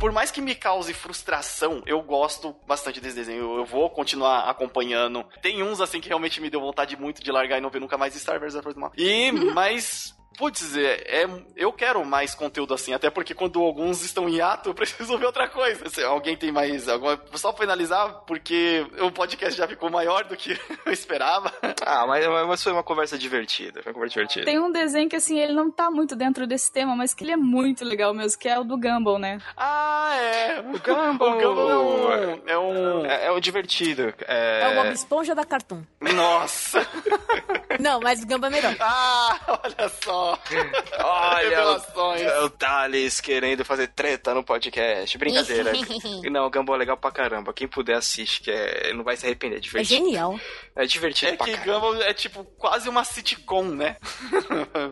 Por mais que me cause frustração, eu gosto bastante desse desenho. Eu, eu vou continuar acompanhando. Tem uns assim que realmente me deu vontade muito de largar e não ver nunca mais Star Wars. E, mas. Putz, é, é- eu quero mais conteúdo assim, até porque quando alguns estão em ato, eu preciso ver outra coisa. Se alguém tem mais alguma. Só pra finalizar, porque o podcast já ficou maior do que eu esperava. Ah, mas, mas foi uma conversa divertida. Foi uma conversa divertida. Tem um desenho que, assim, ele não tá muito dentro desse tema, mas que ele é muito legal mesmo, que é o do Gumball, né? Ah, é! O Gumball. O Gumball é um. É um... É, é o divertido. É, o É, Bob Esponja da Cartoon. Nossa! Não, mas o Gamba é melhor. Ah, olha só! Olha, o, o Thales querendo fazer treta no podcast. Brincadeira. não, o Gumball é legal pra caramba. Quem puder assiste, que é, não vai se arrepender. É É divertido. genial. É divertido É que caramba. Gumball é tipo quase uma sitcom, né?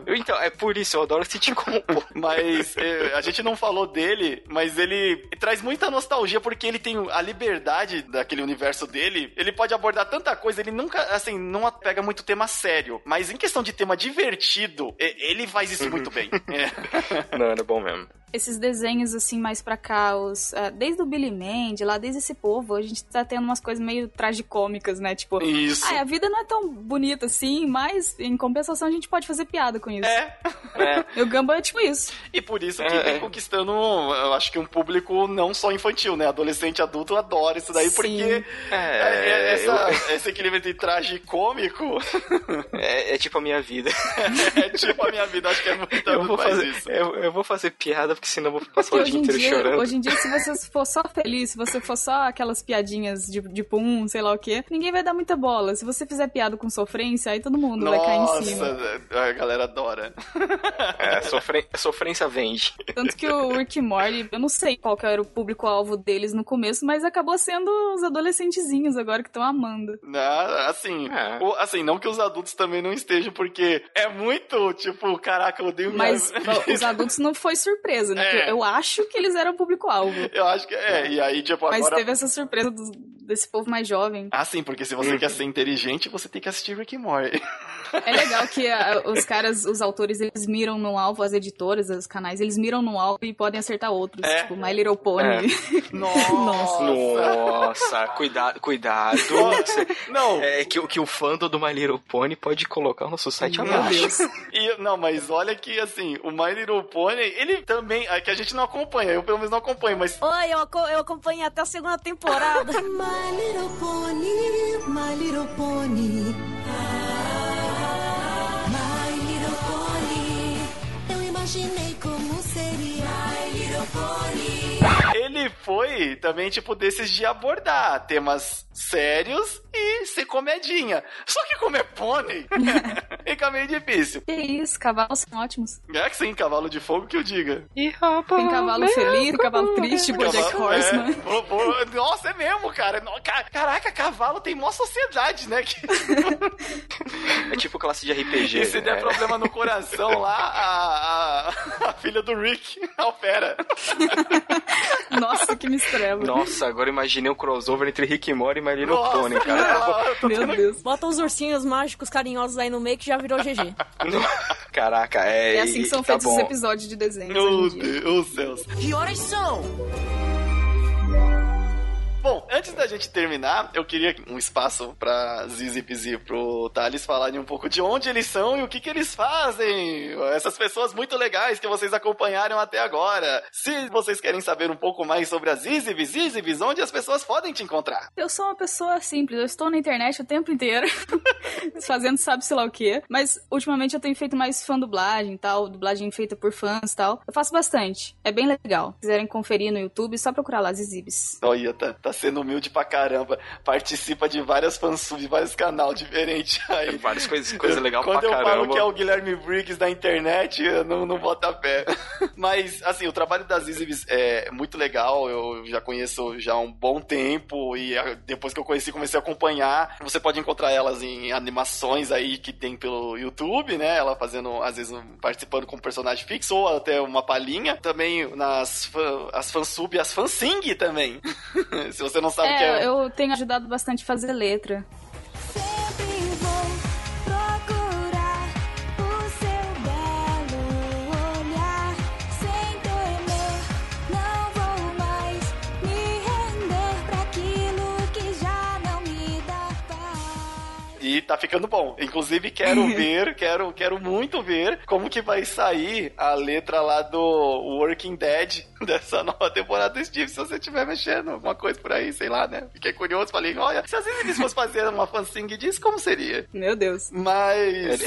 Então, é por isso, eu adoro sitcom. pô. Mas é, a gente não falou dele, mas ele traz muita nostalgia porque ele tem a liberdade daquele universo dele, ele pode abordar tanta coisa, ele nunca, assim, não pega muito tema sério, mas em questão de tema divertido, ele faz isso muito bem. É. Não, era bom mesmo. Esses desenhos, assim, mais pra cá, os, ah, desde o Billy Mandy, lá desde esse povo, a gente tá tendo umas coisas meio tragicômicas, né? Tipo, Isso. ah, a vida não é tão bonita assim, mas em compensação a gente pode fazer piada com isso. É, É, E o Gumball é tipo isso. e por isso que É, vem é. conquistando, eu acho que um público não só infantil, né? Adolescente, adulto adora isso daí, Sim. porque É, é, é, essa- eu- esse equilíbrio entre traje e cômico é, é tipo a minha vida. é tipo a minha vida, acho que é muito Eu vou, faz fazer, isso. eu, eu vou fazer piada, porque senão eu vou passar o Porque dia hoje em, inteiro dia, chorando. hoje em dia, se você for só feliz, se você for só aquelas piadinhas de, de pum, sei lá o quê, ninguém vai dar muita bola. Se você fizer piada com sofrência, aí todo mundo vai cair em cima. Nossa, a galera adora. É, sofre- sofrência vende. Tanto que o Rick e Morty, eu não sei qual que era o público-alvo deles no começo, mas acabou sendo os adolescentezinhos agora que estão amando. Ah, assim, É. o- assim, não que os adultos também não estejam, porque é muito, tipo, caraca, eu odeio minha Mas os adultos não foi surpresa, né? É. Eu acho que eles eram público-alvo. Eu acho que é, e aí, tipo, Mas agora... teve essa surpresa dos- desse povo mais jovem. Ah, sim, porque se você quer ser inteligente, você tem que assistir Rick and Morty. É legal que ah, os caras, os autores, eles miram no alvo, as editoras, os canais, eles miram no alvo e podem acertar outros. É. Tipo, My Little Pony. Nossa! Nossa, cuidado, cuidado. Você- Não, É que, o- que o fandom do My Little Pony pode colocar o nosso site Meu abaixo. Deus. e, não, mas olha que, assim, o My Little Pony, ele também, é que a gente não acompanha, eu pelo menos não acompanho, mas Oi, eu, eu acompanhei até a segunda temporada. My little pony, my little pony. My little pony. Eu imaginei como seria. My little pony. ele foi também, tipo, desses de abordar temas sérios e ser comedinha. Só que como é pônei, fica meio difícil. Que isso, cavalos são ótimos. É que sim, cavalo de fogo que eu diga. E rapaz, Tem cavalo feliz, cavalo triste, Bojack Cavalo- Horseman. é, nossa, é mesmo, cara. Caraca, cavalo tem mó sociedade, né? Que, É tipo classe de RPG. e se der né? problema no coração lá, a, a, a filha do Rick altera. Nossa, que mistureba. Nossa, agora imaginei um crossover entre Rick e Morty e My Little Nossa, Pony, cara. Meu Deus. Bota uns ursinhos mágicos carinhosos aí no meio que já virou GG. Caraca, é. É assim que são tá feitos os bom. episódios de desenhos Meu. Deus, céus. Que horas são? Bom, antes da gente terminar, eu queria um espaço pra Zizi e pro Thales falarem um pouco de onde eles são e o que que eles fazem. Essas pessoas muito legais que vocês acompanharam até agora. Se vocês querem saber um pouco mais sobre as Zizibis, Zizibis, onde as pessoas podem te encontrar? Eu sou uma pessoa simples, eu estou na internet o tempo inteiro, fazendo sabe-se lá o quê. Mas ultimamente eu tenho feito mais fã dublagem e tal, dublagem feita por fãs e tal. Eu faço bastante, é bem legal. Se quiserem conferir no YouTube, só procurar lá Zizibis. Olha, tá, tá sendo humilde pra caramba. Participa de várias fansubs, de vários canal diferentes aí. Várias coisas, coisa legal Quando pra eu falo caramba. que é o Guilherme Briggs da internet, eu não, não boto a pé. Mas, assim, o trabalho das Izibis é muito legal. Eu já conheço já há um bom tempo. E ah, depois que eu conheci, comecei a acompanhar. Você pode encontrar elas em animações aí que tem pelo YouTube, né? Ela fazendo, às vezes, um- participando como personagem fixo ou até uma palhinha. Também nas as fansub e as fansing também. Se você não sabe o que É, é. eu tenho ajudado bastante a fazer letra. E tá ficando bom. Inclusive, quero ver, quero, quero muito ver como que vai sair a letra lá do Working Dead dessa nova temporada do Steve. Se você estiver mexendo alguma coisa por aí, sei lá, né? Fiquei curioso, falei, olha, se às vezes eles fossem fazer uma fansing disso, como seria? Meu Deus. Mas.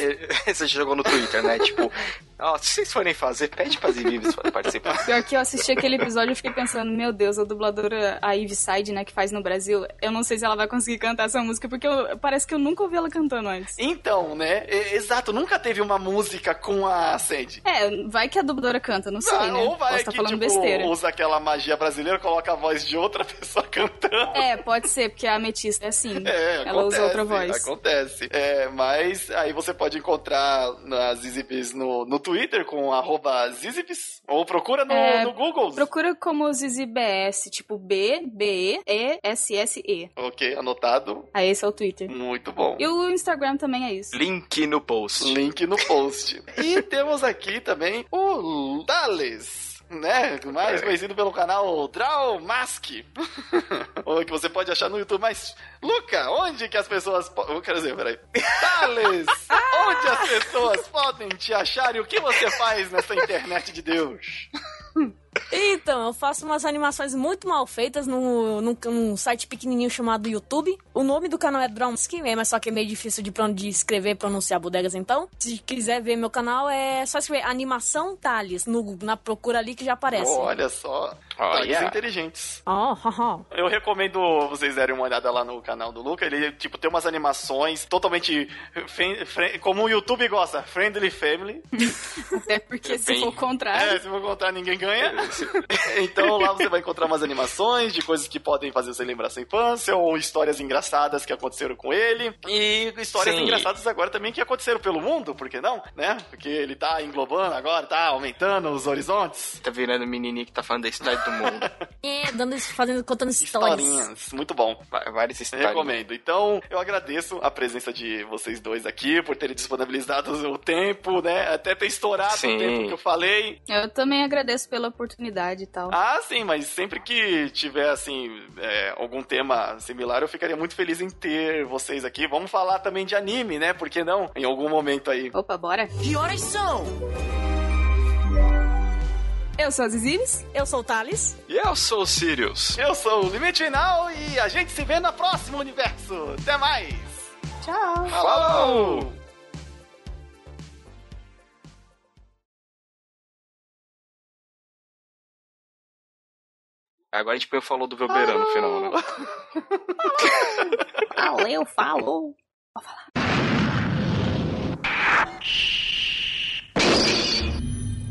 Você jogou no Twitter, né? Tipo, ó, se vocês forem fazer, pede pra Zivives participar. Pior que eu assisti aquele episódio e fiquei pensando, meu Deus, a dubladora, a Eve Side, né, que faz no Brasil, eu não sei se ela vai conseguir cantar essa música, porque eu- parece que eu nunca ouvi ouvi ela cantando antes. Então, né? Exato, nunca teve uma música com a Sandy. É, vai que a dubladora canta, não sei, Ah, né? Ou vai Posso estar que, falando tipo, besteira. usa aquela magia brasileira, coloca a voz de outra pessoa cantando. É, pode ser, porque a ametista é assim. É, ela acontece, usa outra voz. Acontece. É, mas aí você pode encontrar nas Zizipes no, no Twitter com arroba Zizipes, ou procura no, É, no Google. Procura como Zizi BS, tipo B, B, E, S, S, E. Ok, anotado. Aí esse é o Twitter. Muito bom. E o Instagram também é isso. Link no post. Link no post. e temos aqui também o Thales. Né? Mais conhecido pelo canal Draw Mask. Ou que você pode achar no YouTube. Mas, Luca, onde que as pessoas. po- Quer dizer, peraí. Thales, onde as pessoas podem te achar e o que você faz nessa internet de Deus? Então, eu faço umas animações muito mal feitas no, num, num site pequenininho chamado YouTube. O nome do canal é Drumski, é, mas só que é meio difícil de, de escrever pronunciar bodegas, então. Se quiser ver meu canal, é só escrever Animação Thales no, na procura ali que já aparece. Olha só. Olha. Thales inteligentes. Oh, haha. Eu recomendo vocês darem uma olhada lá no canal do Luca. Ele, tipo, tem umas animações totalmente como o YouTube gosta, friendly family. Até porque se Bem- for o contrário. É, se for contar, ninguém ganha. então lá você vai encontrar umas animações de coisas que podem fazer você lembrar sua infância, ou histórias engraçadas que aconteceram com ele. E histórias Sim. engraçadas agora também que aconteceram pelo mundo, por que não? Né? Porque ele tá englobando agora, tá aumentando os horizontes. Tá virando menininho que tá falando da história do mundo. É, dando, fazendo, contando histórias. Historinhas. Muito bom. Várias histórias. Recomendo. Então, eu agradeço a presença de vocês dois aqui, por terem disponibilizado o tempo, né? Até ter estourado Sim. o tempo que eu falei. Eu também agradeço pela oportunidade e tal. Ah, sim, mas sempre que tiver, assim, é, algum tema similar, eu ficaria muito feliz em ter vocês aqui. Vamos falar também de anime, né? Por que não? Em algum momento aí. Opa, bora? Que horas são? Eu sou a Ziziris. Eu sou o Thales. E eu sou o Sirius. Eu sou o Limite Final e a gente se vê no próximo universo. Até mais! Tchau. Falou! Agora a gente falou do Velberan no final, né? Valeu, falou.